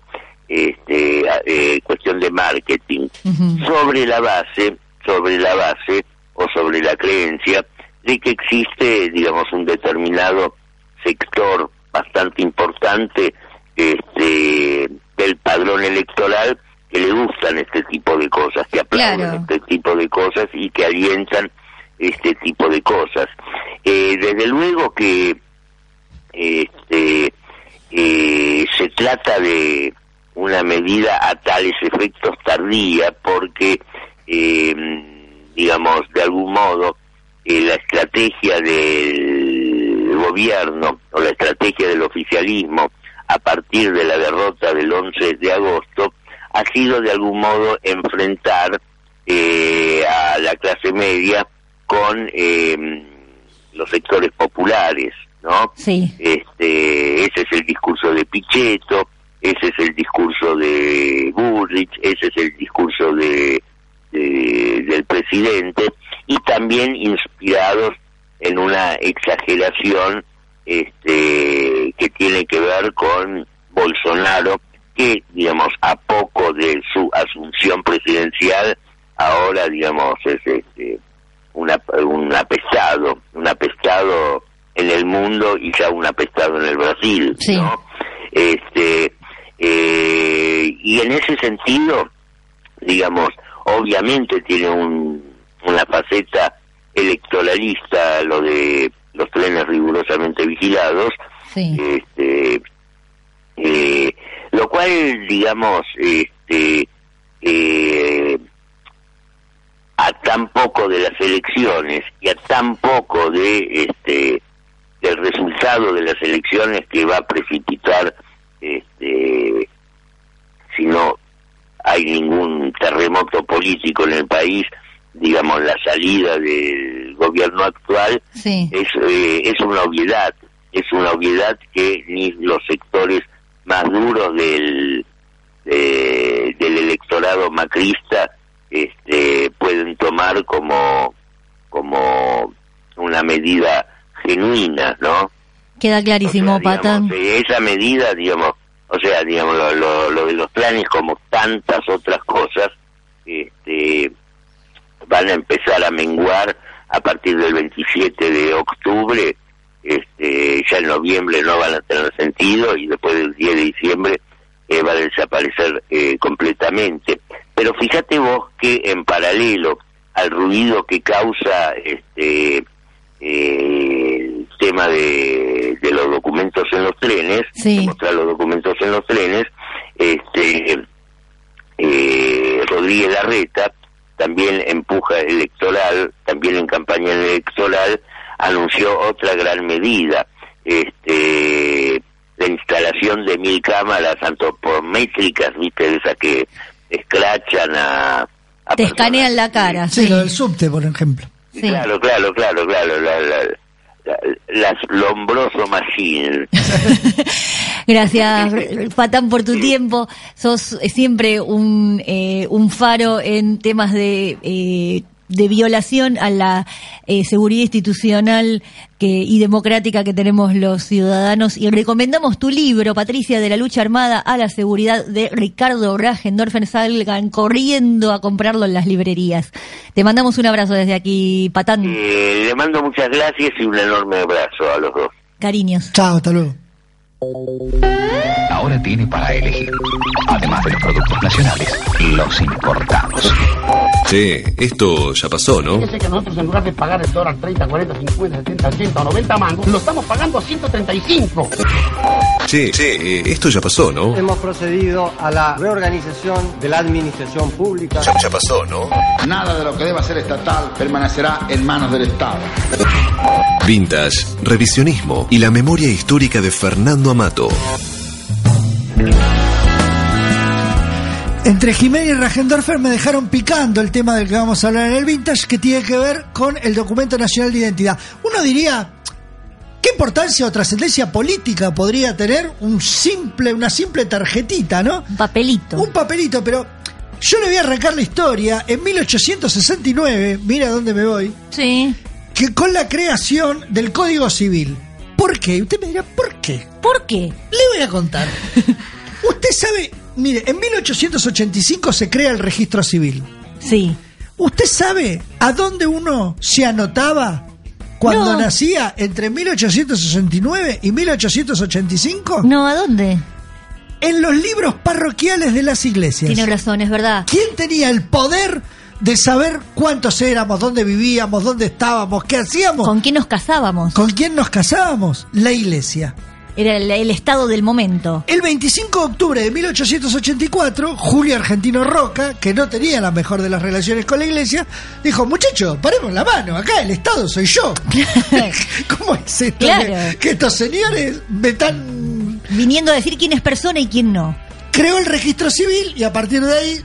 este, eh, cuestión de marketing, sobre la base, sobre la base o sobre la creencia de que existe, digamos, un determinado sector bastante importante este, del padrón electoral que le gustan este tipo de cosas, que aplauden Claro. este tipo de cosas y que alientan este tipo de cosas. Eh, desde luego que este, se trata de una medida a tales efectos tardía porque, eh, digamos, de algún modo, eh, la estrategia del gobierno o la estrategia del oficialismo a partir de la derrota del 11 de agosto ha sido de algún modo enfrentar eh, a la clase media con eh, los sectores populares, ¿no? Sí. Este, ese es el discurso de Pichetto, ese es el discurso de Bullrich, ese es el discurso de, de- del presidente y también inspirados en una exageración este, que tiene que ver con Bolsonaro, que digamos a poco de su asunción presidencial ahora digamos es este, una, un apestado, un apestado en el mundo y ya un apestado en el Brasil, Sí. ¿no? Este, eh, y en ese sentido, digamos, obviamente tiene un, una faceta electoralista lo de los trenes rigurosamente vigilados, Sí. este, eh, lo cual, digamos, este, eh, a tan poco de las elecciones y a tan poco de este del resultado de las elecciones que va a precipitar este si no hay ningún terremoto político en el país digamos la salida del gobierno actual Sí. es eh, es una obviedad es una obviedad que ni los sectores más duros del de- del electorado macrista este pueden tomar como como una medida genuina no Queda clarísimo, o sea, digamos, Patán. eh, esa medida digamos o sea digamos lo, lo- lo de los planes como tantas otras cosas este van a empezar a menguar a partir del 27 de octubre este ya en noviembre no van a tener sentido y después del 10 de diciembre eh, va a desaparecer eh, completamente pero fíjate vos que en paralelo al ruido que causa este eh, tema de, de los documentos en los trenes Sí. de mostrar los documentos en los trenes este eh, Rodríguez Larreta, también en puja electoral, también en campaña electoral, anunció otra gran medida, este, la instalación de mil cámaras antropométricas, viste, de esas que escrachan a... a Te personas. escanean la cara. Sí, Sí. lo del subte, por ejemplo. Sí. Claro, claro, claro, claro, la, la, la- las Lombroso Machine. Gracias, Patán, por tu tiempo. Sos siempre un, eh, un faro en temas de, eh, de violación a la eh, seguridad institucional que, y democrática que tenemos los ciudadanos. Y recomendamos tu libro, Patricia, de la lucha armada a la seguridad de Ricardo Ragendorfer. Salgan corriendo a comprarlo en las librerías. Te mandamos un abrazo desde aquí, Patán. Eh, le mando muchas gracias y un enorme abrazo a los dos. Cariños. Chao, hasta luego. Ahora tiene para elegir, además de los productos nacionales, los importados. Che, esto ya pasó, ¿no? Fíjese que nosotros en lugar de pagar el dólar 30, 40, 50, 70, 80 o 90 mangos, lo estamos pagando a 135. Che, che, eh, esto ya pasó, ¿no? Hemos procedido a la reorganización de la administración pública. Ya, ya pasó, ¿no? Nada de lo que deba ser estatal permanecerá en manos del Estado. Vintage, revisionismo y la memoria histórica de Fernando Amato. Entre Jiménez y Ragendorfer me dejaron picando el tema del que vamos a hablar en el Vintage, que tiene que ver con el documento nacional de identidad. Uno diría, ¿qué importancia o trascendencia política podría tener un simple, una simple tarjetita, no? Un papelito. Un papelito, pero yo le voy a arrancar la historia. En 1869, mira dónde me voy, Sí. que con la creación del Código Civil. ¿Por qué? Usted me dirá, ¿por qué? ¿Por qué? Le voy a contar. Usted sabe, mire, en 1885 se crea el registro civil. Sí. ¿Usted sabe a dónde uno se anotaba cuando No. nacía entre 1869 y 1885? No, ¿a dónde? En los libros parroquiales de las iglesias. Tiene razón, es verdad. ¿Quién tenía el poder de saber cuántos éramos, dónde vivíamos, dónde estábamos, qué hacíamos? ¿Con quién nos casábamos? ¿Con quién nos casábamos? La iglesia. Era el, el estado del momento. El 25 de octubre de 1884, Julio Argentino Roca, que no tenía la mejor de las relaciones con la iglesia, dijo, muchachos, paremos la mano, acá el Estado soy yo. ¿Cómo es esto? Claro. Que, que estos señores me están... Viniendo a decir quién es persona y quién no. Creó el registro civil y a partir de ahí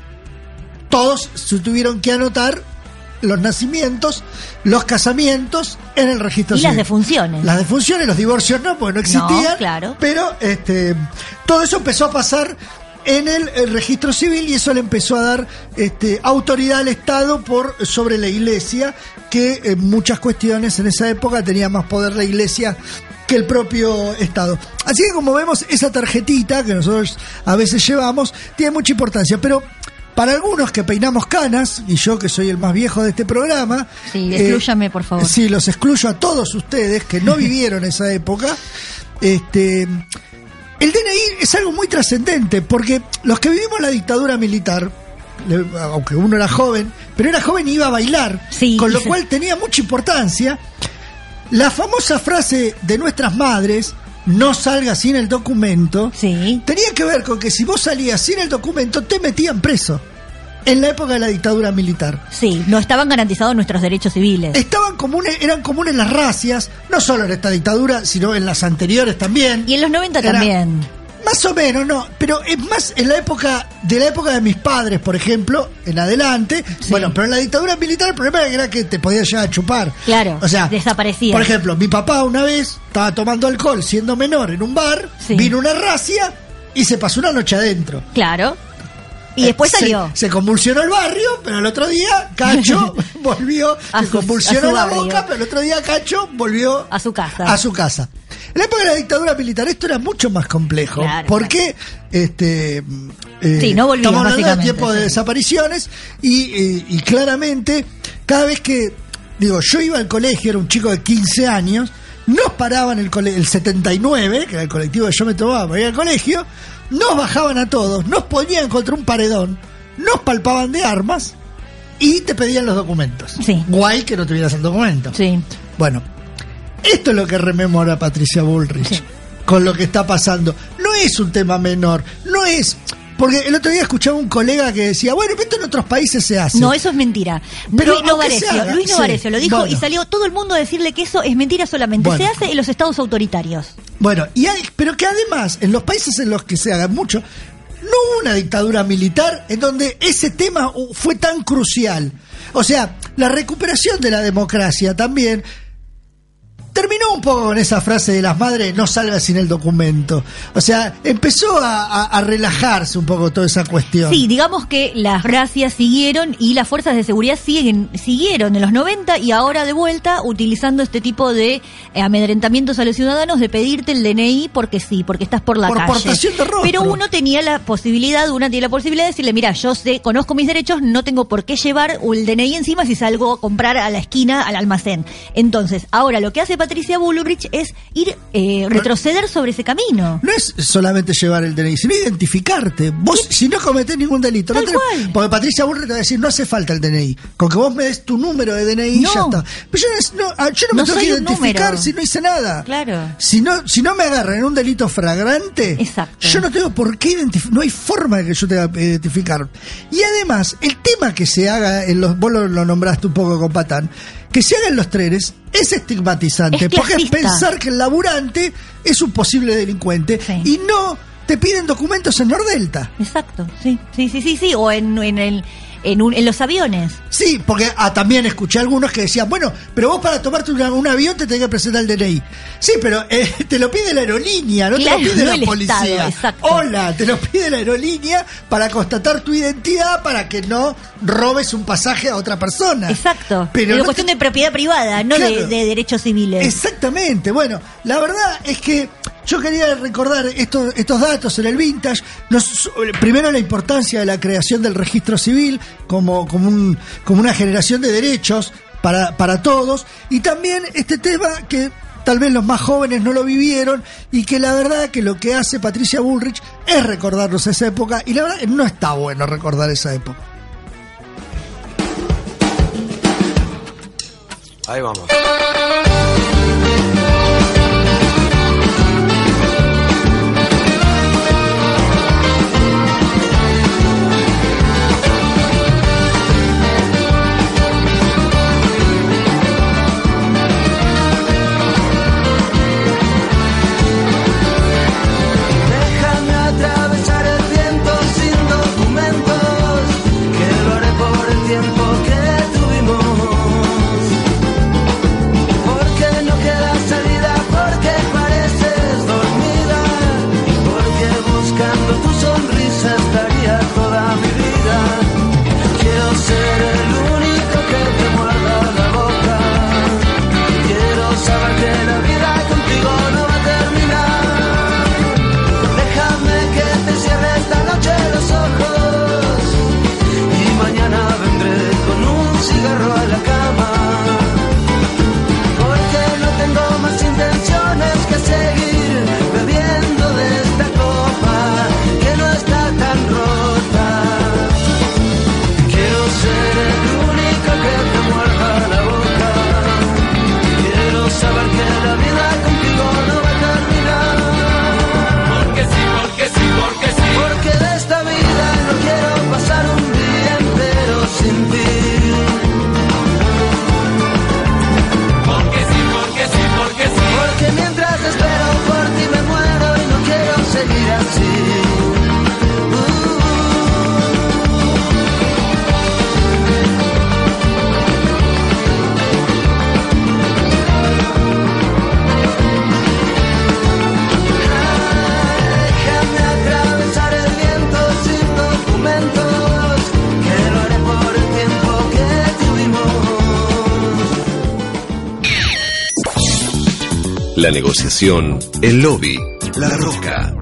todos tuvieron que anotar los nacimientos, los casamientos en el registro Y civil. las defunciones. Las defunciones, los divorcios no, porque no existían. No, claro. Pero este, todo eso empezó a pasar en el, el registro civil y eso le empezó a dar este, autoridad al Estado por sobre la Iglesia, que en muchas cuestiones en esa época tenía más poder la Iglesia que el propio Estado. Así que como vemos, esa tarjetita que nosotros a veces llevamos tiene mucha importancia, pero para algunos que peinamos canas, y yo que soy el más viejo de este programa, Sí, eh, exclúyame, por favor. Sí, los excluyo a todos ustedes que no vivieron esa época. Este, el DNI es algo muy trascendente porque los que vivimos la dictadura militar, aunque uno era joven, pero era joven y iba a bailar, con lo cual tenía mucha importancia. La famosa frase de nuestras madres, no salga sin el documento, tenía que ver con que si vos salías sin el documento te metían preso. En la época de la dictadura militar. Sí, no estaban garantizados nuestros derechos civiles. Estaban comunes, eran comunes las racias, no solo en esta dictadura, sino en las anteriores también. Y en los 90 Era- también. Más o menos, no, pero es más en la época de la época de mis padres, por ejemplo, en adelante. Bueno, pero en la dictadura militar el problema era que te podías llegar a chupar. Claro, O sea, desaparecía. Por ejemplo, mi papá una vez estaba tomando alcohol siendo menor en un bar, vino una racia y se pasó una noche adentro. Claro. Y después Eh, se- salió. Se, convulsionó el barrio, pero el otro día Cacho volvió, A se convulsionó a su la barrio. boca, pero el otro día Cacho volvió a su casa. a su casa. En la época de la dictadura militar esto era mucho más complejo. Claro, porque este eh, Sí, no estamos hablando de tiempo de desapariciones y, y- y claramente cada vez que digo yo iba al colegio era un chico de 15 años nos paraban el, el 79 que era el colectivo que yo me tomaba para ir al colegio nos bajaban a todos nos ponían contra un paredón nos palpaban de armas y te pedían los documentos Sí. guay que no tuvieras el documento Sí. bueno, esto es lo que rememora Patricia Bullrich con lo que está pasando. No es un tema menor, no es... Porque el otro día escuchaba un colega que decía, bueno, esto en otros países se hace. No, eso es mentira. Pero Luis Novarecio, haga, Luis sí, Novarecio lo dijo bueno. y salió todo el mundo a decirle que eso es mentira solamente. Bueno. Se hace en los estados autoritarios. Bueno, y hay, pero que además, en los países en los que se haga mucho, no hubo una dictadura militar en donde ese tema fue tan crucial. O sea, la recuperación de la democracia también terminó un poco con esa frase de las madres, no salga sin el documento. O sea, empezó a, a- a relajarse un poco toda esa cuestión. Sí, digamos que las gracias siguieron y las fuerzas de seguridad siguen, siguieron en los 90 y ahora de vuelta utilizando este tipo de eh, amedrentamientos a los ciudadanos de pedirte el DNI porque sí, porque estás por la Por calle. portación de rostro. Pero uno tenía la posibilidad, una tiene la posibilidad de decirle, mira, yo sé, conozco mis derechos, no tengo por qué llevar el DNI encima si salgo a comprar a la esquina, al almacén. Entonces, ahora lo que hace Patricia Bullrich es ir, eh, retroceder sobre ese camino. No es solamente llevar el DNI, sino identificarte. Vos, si no cometés ningún delito, no Tal tenés- cual. porque Patricia Burri te va a decir, no hace falta el DNI. Con que vos me des tu número de DNI, No. ya está. Pero yo no, no, ah, yo no me No tengo que identificar si no hice nada. Claro. Si no, si no me agarran en un delito flagrante, Exacto. yo no tengo por qué identificar, no hay forma de que yo tenga que identificar. Y además, el tema que se haga en los, vos lo, lo nombraste un poco con Patán, que se haga en los trenes es estigmatizante, Es porque es pensar que el laburante es un posible delincuente y no te piden documentos en Nordelta. Exacto, sí, sí, sí, sí, sí, o en, en, el, en, un- en los aviones. Sí, porque ah, también escuché algunos que decían, bueno, pero vos para tomarte una- un avión te tenés que presentar el DNI. Sí, pero eh, te lo pide la aerolínea, no Claro, te lo pide no la policía. Estado. Hola, te lo pide la aerolínea para constatar tu identidad para que no robes un pasaje a otra persona. Exacto. Pero Pero no cuestión de propiedad privada, no de, derechos civiles. Exactamente. Bueno, la verdad es que yo quería recordar estos, estos datos en el vintage. Nos- primero la importancia de la creación del registro civil como, como, un, como una generación de derechos para, para todos. Y también este tema que tal vez los más jóvenes no lo vivieron y que la verdad que lo que hace Patricia Bullrich es recordarnos esa época y la verdad no está bueno recordar esa época. Ahí vamos. La negociación, el lobby, la roca.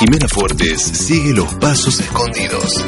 Jimena Fuertes sigue los pasos escondidos.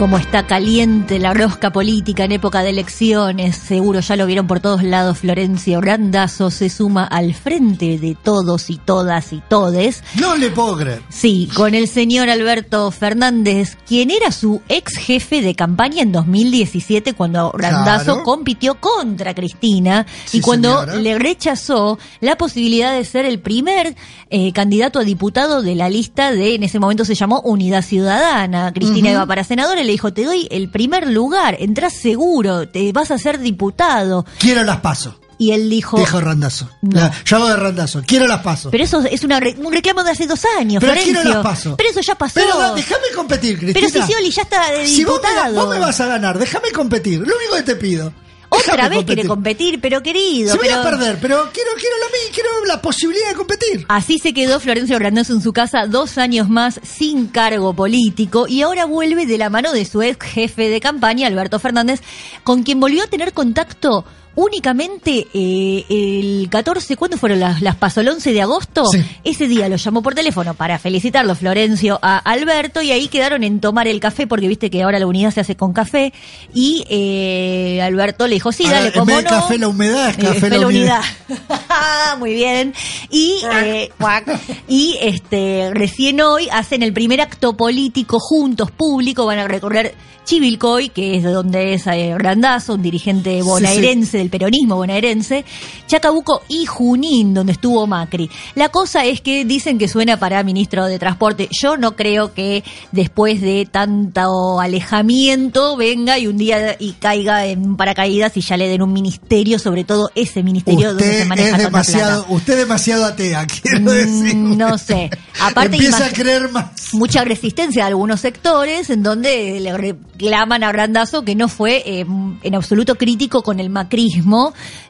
Como está caliente la rosca política en época de elecciones, seguro ya lo vieron por todos lados, Florencia Brandazo se suma al frente de todos y todas y todes. No le puedo creer. Sí, con el señor Alberto Fernández, quien era su ex jefe de campaña en 2017 cuando Brandazo Claro. compitió contra Cristina Sí, y cuando señora. le rechazó la posibilidad de ser el primer eh, candidato a diputado de la lista de, en ese momento se llamó Unidad Ciudadana. Cristina iba para senadora y le dijo, te doy el primer lugar, entras seguro, te vas a ser diputado. Quiero las paso. Y él dijo... Dijo Randazo. No. La- Yo hago de Randazo. Quiero las paso. Pero eso es una un reclamo de hace dos años, Pero Florencio. quiero las paso. Pero eso ya pasó. Pero déjame competir, Cristina. Pero si Scioli ya está de Si vos me, diputado. vos me vas a ganar, déjame competir. Lo único que te pido. Otra vez quiere competir, pero querido. Si voy pero- a perder, pero quiero, quiero, la, quiero la posibilidad de competir. Así se quedó Florencio Brandazo en su casa dos años más sin cargo político y ahora vuelve de la mano de su ex jefe de campaña, Alberto Fernández, con quien volvió a tener contacto únicamente eh, el 14, ¿cuándo fueron las, las paso? ¿El 11 de agosto? Sí. Ese día lo llamó por teléfono para felicitarlo Florencio a Alberto y ahí quedaron en tomar el café porque viste que ahora la unidad se hace con café y eh, Alberto le dijo, sí, dale, en como no. café la humedad, es Eh, café fue la unidad. Muy bien. Y, eh, y este recién hoy hacen el primer acto político juntos, público, van a recorrer Chivilcoy, que es de donde es eh, Grandazo, un dirigente bonaerense del peronismo bonaerense, Chacabuco y Junín, donde estuvo Macri. La cosa es que dicen que suena para ministro de Transporte. Yo no creo que después de tanto alejamiento venga y un día y caiga en paracaídas y ya le den un ministerio, sobre todo ese ministerio donde Usted se maneja es demasiado, plata. usted es demasiado atea, quiero decir. Mm, No sé. Aparte, Empieza a creer más. mucha resistencia de algunos sectores en donde le reclaman a Brandazo que no fue eh, en absoluto crítico con el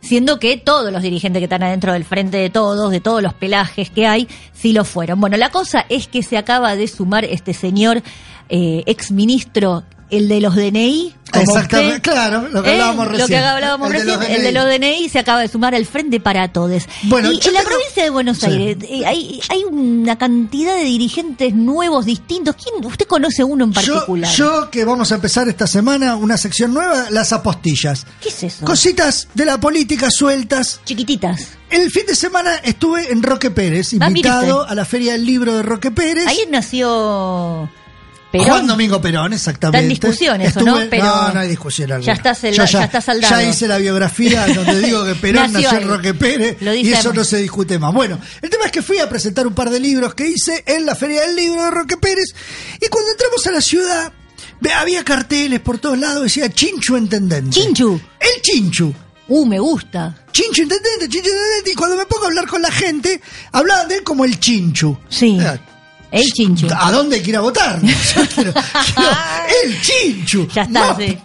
siendo que todos los dirigentes que están adentro del frente de todos, de todos los pelajes que hay, sí lo fueron. Bueno, la cosa es que se acaba de sumar este señor eh, ex ministro el de los DNI. Exactamente, usted, claro, lo que ¿eh? hablábamos Lo recién. que hablábamos El de recién, los el de DNI. los DNI se acaba de sumar al Frente para Todes. Bueno, y en la provincia de Buenos Sí. Aires eh, hay, hay una cantidad de dirigentes nuevos, distintos. ¿Quién, ¿Usted conoce uno en particular? yo que vamos a empezar esta semana una sección nueva, las apostillas. ¿Qué es eso? Cositas de la política sueltas. Chiquititas. El fin de semana estuve en Roque Pérez, Ah, invitado a la Feria del Libro de Roque Pérez. Ahí nació Perón. Juan Domingo Perón, exactamente. Está en discusión eso, ¿no? Pero- no, no hay discusión alguna. Ya está ya está saldado. Ya hice la biografía donde digo que Perón Nació nació, en. Roque Pérez y eso no se discute más. Bueno, el tema es que fui a presentar un par de libros que hice en la Feria del Libro de Roque Pérez y cuando entramos a la ciudad había carteles por todos lados, decía Chinchu Intendente. Chinchu. El Chinchu. Uh, me gusta. Chinchu Intendente, Chinchu Intendente. Y cuando me pongo a hablar con la gente, hablaban de él como el Chinchu. Sí. Eh, El chinchu. ¿A dónde hay que ir a votar? Yo quiero- quiero el Chinchu. Ya está, Más- sí.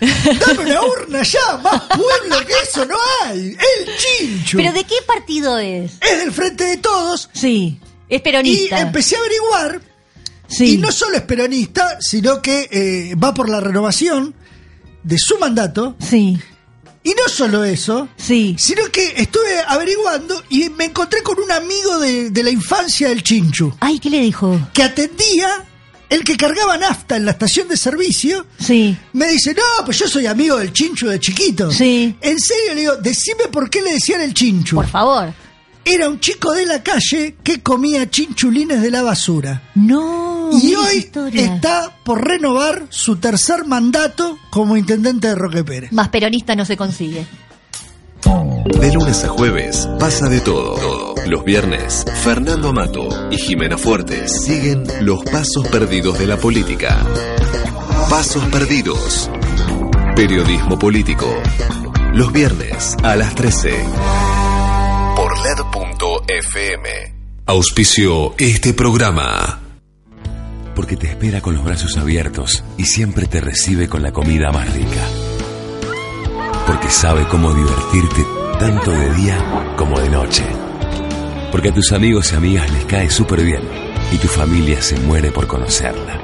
Dame una urna ya, más pueblo que eso no hay. El Chinchu. ¿Pero de qué partido es? Es del frente de todos. Sí. Es Y peronista. empecé a averiguar. Sí. Y no solo es peronista, sino que eh, va por la renovación de su mandato. Sí. Y no solo eso, Sí. sino que estuve averiguando y me encontré con un amigo de, de la infancia del Chinchu, Ay, ¿qué le dijo? que atendía el que cargaba nafta en la estación de servicio. Sí. Me dice, no, pues yo soy amigo del Chinchu de chiquito. Sí. En serio, le digo, decime por qué le decían el Chinchu. Por favor. Era un chico de la calle que comía chinchulines de la basura. No. y hoy historia. está por renovar su tercer mandato como intendente de Roque Pérez. Más peronista no se consigue. De lunes a jueves pasa de todo. Todo. Los viernes, Fernando Amato y Jimena Fuertes siguen los pasos perdidos de la política. Pasos perdidos. Periodismo político. Los viernes a las 13. Por LED.fm. Auspicio este programa. Porque te espera con los brazos abiertos y siempre te recibe con la comida más rica. Porque sabe cómo divertirte tanto de día como de noche. Porque a tus amigos y amigas les cae súper bien y tu familia se muere por conocerla.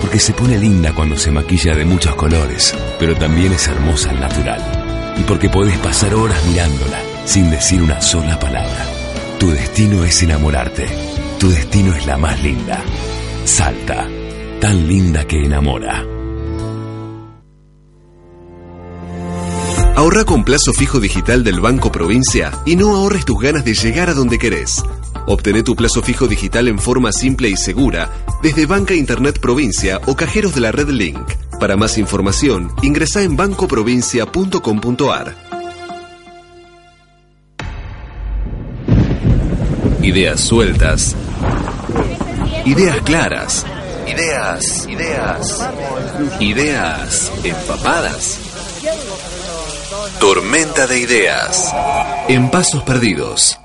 Porque se pone linda cuando se maquilla de muchos colores, pero también es hermosa al natural. Y porque podés pasar horas mirándola sin decir una sola palabra. Tu destino es enamorarte. Tu destino es la más linda. Salta, tan linda que enamora. Ahorra con plazo fijo digital del Banco Provincia y no ahorres tus ganas de llegar a donde querés. Obtené tu plazo fijo digital en forma simple y segura desde Banca Internet Provincia o cajeros de la red Link. Para más información, ingresa en bancoprovincia.com.ar. Ideas sueltas. Ideas claras. Ideas, ideas. Ideas empapadas. Tormenta de ideas. En pasos perdidos.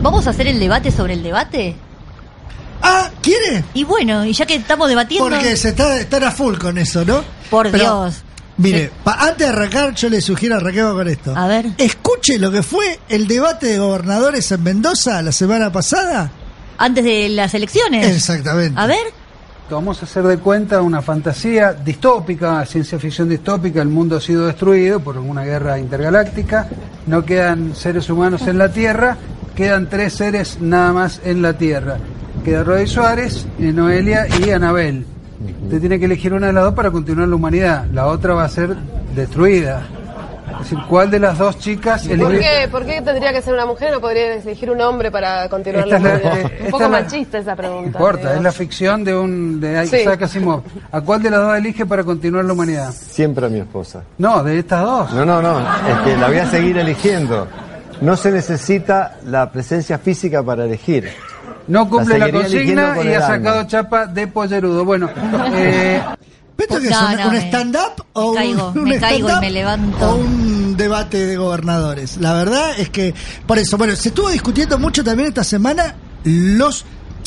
¿Vamos a hacer el debate sobre el debate? Ah, ¿quiere? Y bueno, y ya que estamos debatiendo. Porque se está, están a full con eso, ¿no? Por Pero, Dios. Mire, pa- antes de arrancar, yo le sugiero arranquemos con esto. A ver. Escuche lo que fue el debate de gobernadores en Mendoza la semana pasada. Antes de las elecciones. Exactamente. A ver. Vamos a hacer de cuenta una fantasía distópica, ciencia ficción distópica, el mundo ha sido destruido por una guerra intergaláctica, no quedan seres humanos en la Tierra, quedan tres seres nada más en la Tierra. Queda Rodi Suárez, eh, Noelia y Anabel. Usted tiene que elegir una de las dos para continuar la humanidad, la otra va a ser destruida. Es decir, ¿cuál de las dos chicas ¿Por elige- qué, ¿Por qué tendría que ser una mujer? ¿No podría elegir un hombre para continuar Esta la es la- humanidad? eh, Un poco es la- machista esa pregunta. No importa, digo. es la ficción de un de Sí. Isaac Asimov. ¿A cuál de las dos elige para continuar la humanidad? Siempre a mi esposa. No, de estas dos. No, no, no, es que la voy a seguir eligiendo. No se necesita la presencia física para elegir. No cumple la, consigna con y ha alma. sacado chapa de pollerudo. Bueno, eh, ¿Esto que No, es un, no, un me- stand-up o caigo, un, un me caigo y me levanto. o un debate de gobernadores? La verdad es que, por eso, bueno, se estuvo discutiendo mucho también esta semana los,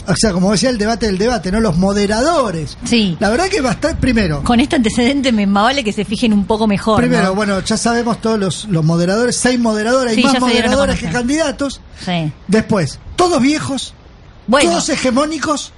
o sea, como decía el debate del debate, ¿no? Los moderadores. Sí. La verdad que bastante, primero, Con este antecedente me más vale que se fijen un poco mejor. primero, ¿no? bueno, ya sabemos todos los, los moderadores, seis moderadores, hay Sí, más dieron a moderadores que candidatos. Sí. Después, todos viejos, Bueno. Todos hegemónicos,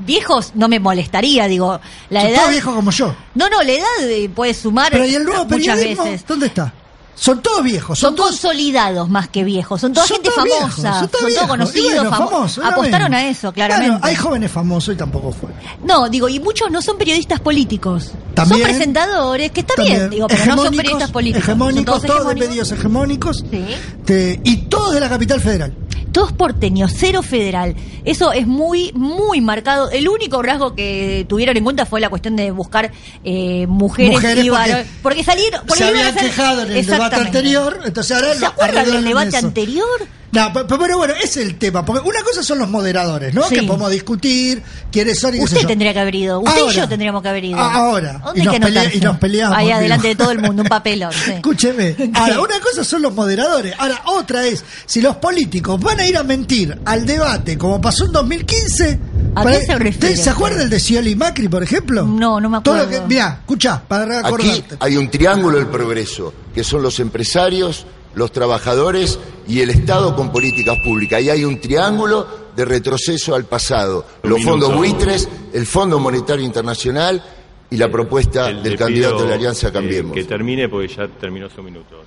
Viejos no me molestaría, digo. La son edad. todos viejos como yo. No, no, la edad eh, puede sumar Pero ¿y el nuevo muchas veces. ¿Dónde está? Son todos viejos, son, Son todos consolidados más que viejos. Son toda Son gente todos viejos, famosa. son todos todos viejos. conocidos, Y bueno, famo- famosos, Apostaron a eso, claramente. Claro, hay jóvenes famosos y tampoco fue. No, digo, y muchos no son periodistas políticos. También. son presentadores, que está bien, digo, pero no son periodistas políticos. Son Hegemónicos, todos todos de medios hegemónicos. Sí. Te- y todos de la capital federal. Todos porteños, cero federal. Eso es muy, muy marcado. El único rasgo que tuvieron en cuenta fue la cuestión de buscar eh, mujeres, Mujeres y porque varones. Porque salieron. porque Se habían quejado en el debate anterior, entonces ahora ¿Se acuerdan del debate eso. anterior? No, pe- pe- pero bueno, ese es el tema. Porque una cosa son los moderadores, ¿no? Sí. Que podemos discutir quiénes son y Usted yo. tendría que haber ido. Usted Ahora. y yo tendríamos que haber ido. Ah, ahora. ¿Dónde Y nos que pelea- y nos peleamos, Ahí digo. adelante de todo el mundo, un papelón. sí. Escúcheme. Ahora, una cosa son los moderadores. Ahora, otra es, si los políticos van a ir a mentir al debate, como pasó en 2015. ¿A para- qué se refiere ¿Usted ¿Se acuerda el de Scioli y Macri, por ejemplo? No, no me Todo acuerdo. lo que, mirá, escuchá, para Aquí recordarte. hay un triángulo del progreso, que son los empresarios, los trabajadores y el Estado con políticas públicas. Ahí hay un triángulo de retroceso al pasado. Los fondos buitres, el Fondo Monetario Internacional y la propuesta del candidato de la Alianza eh, Cambiemos. que termine porque ya terminó su minuto.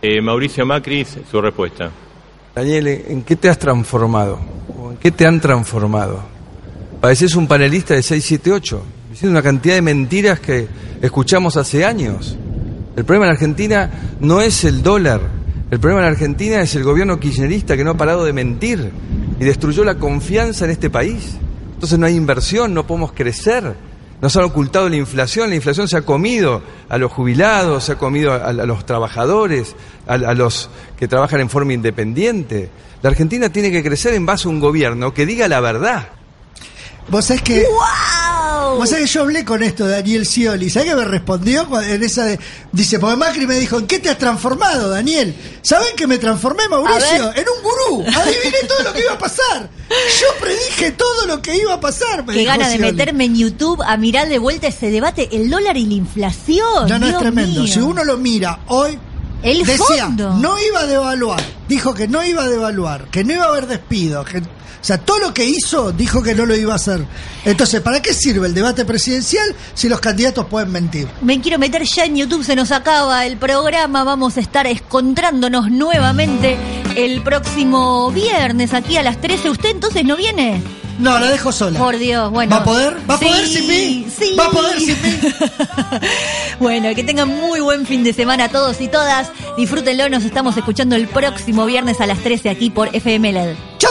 Eh, Mauricio Macri, su respuesta. Daniel, ¿en qué te has transformado? ¿O ¿En qué te han transformado? Pareces un panelista de 678, diciendo una cantidad de mentiras que escuchamos hace años. El problema en Argentina no es el dólar, el problema en Argentina es el gobierno kirchnerista que no ha parado de mentir y destruyó la confianza en este país. Entonces no hay inversión, no podemos crecer. Nos han ocultado la inflación, la inflación se ha comido a los jubilados, se ha comido a, a los trabajadores, a, a los que trabajan en forma independiente. La Argentina tiene que crecer en base a un gobierno que diga la verdad. Vos sabés que. Vos sabés que yo hablé con esto de Daniel Scioli. ¿Sabés que me respondió en esa de. Dice, porque Macri me dijo, ¿en qué te has transformado, Daniel? ¿Saben que me transformé, Mauricio? En un gurú. Adiviné todo lo que iba a pasar. Yo predije todo lo que iba a pasar. Me Qué gana de meterme en YouTube a mirar de vuelta ese debate, el dólar y la inflación. No, no, es tremendo. mío. Si uno lo mira hoy, El decía, fondo. no iba a devaluar. Dijo que no iba a devaluar, que no iba a haber despidos. Que, o sea, todo lo que hizo, dijo que no lo iba a hacer. Entonces, ¿para qué sirve el debate presidencial si los candidatos pueden mentir? Me quiero meter ya en YouTube, se nos acaba el programa, vamos a estar encontrándonos nuevamente el próximo viernes aquí a las 13. ¿Usted entonces no viene? No, la dejo sola. Por Dios, bueno. ¿Va a poder? ¿Va a Sí, poder sin mí? Sí. ¿Va a poder sin mí? Bueno, que tengan muy buen fin de semana todos y todas. Disfrútenlo, nos estamos escuchando el próximo viernes a las 13 aquí por FM LED. ¡Chau!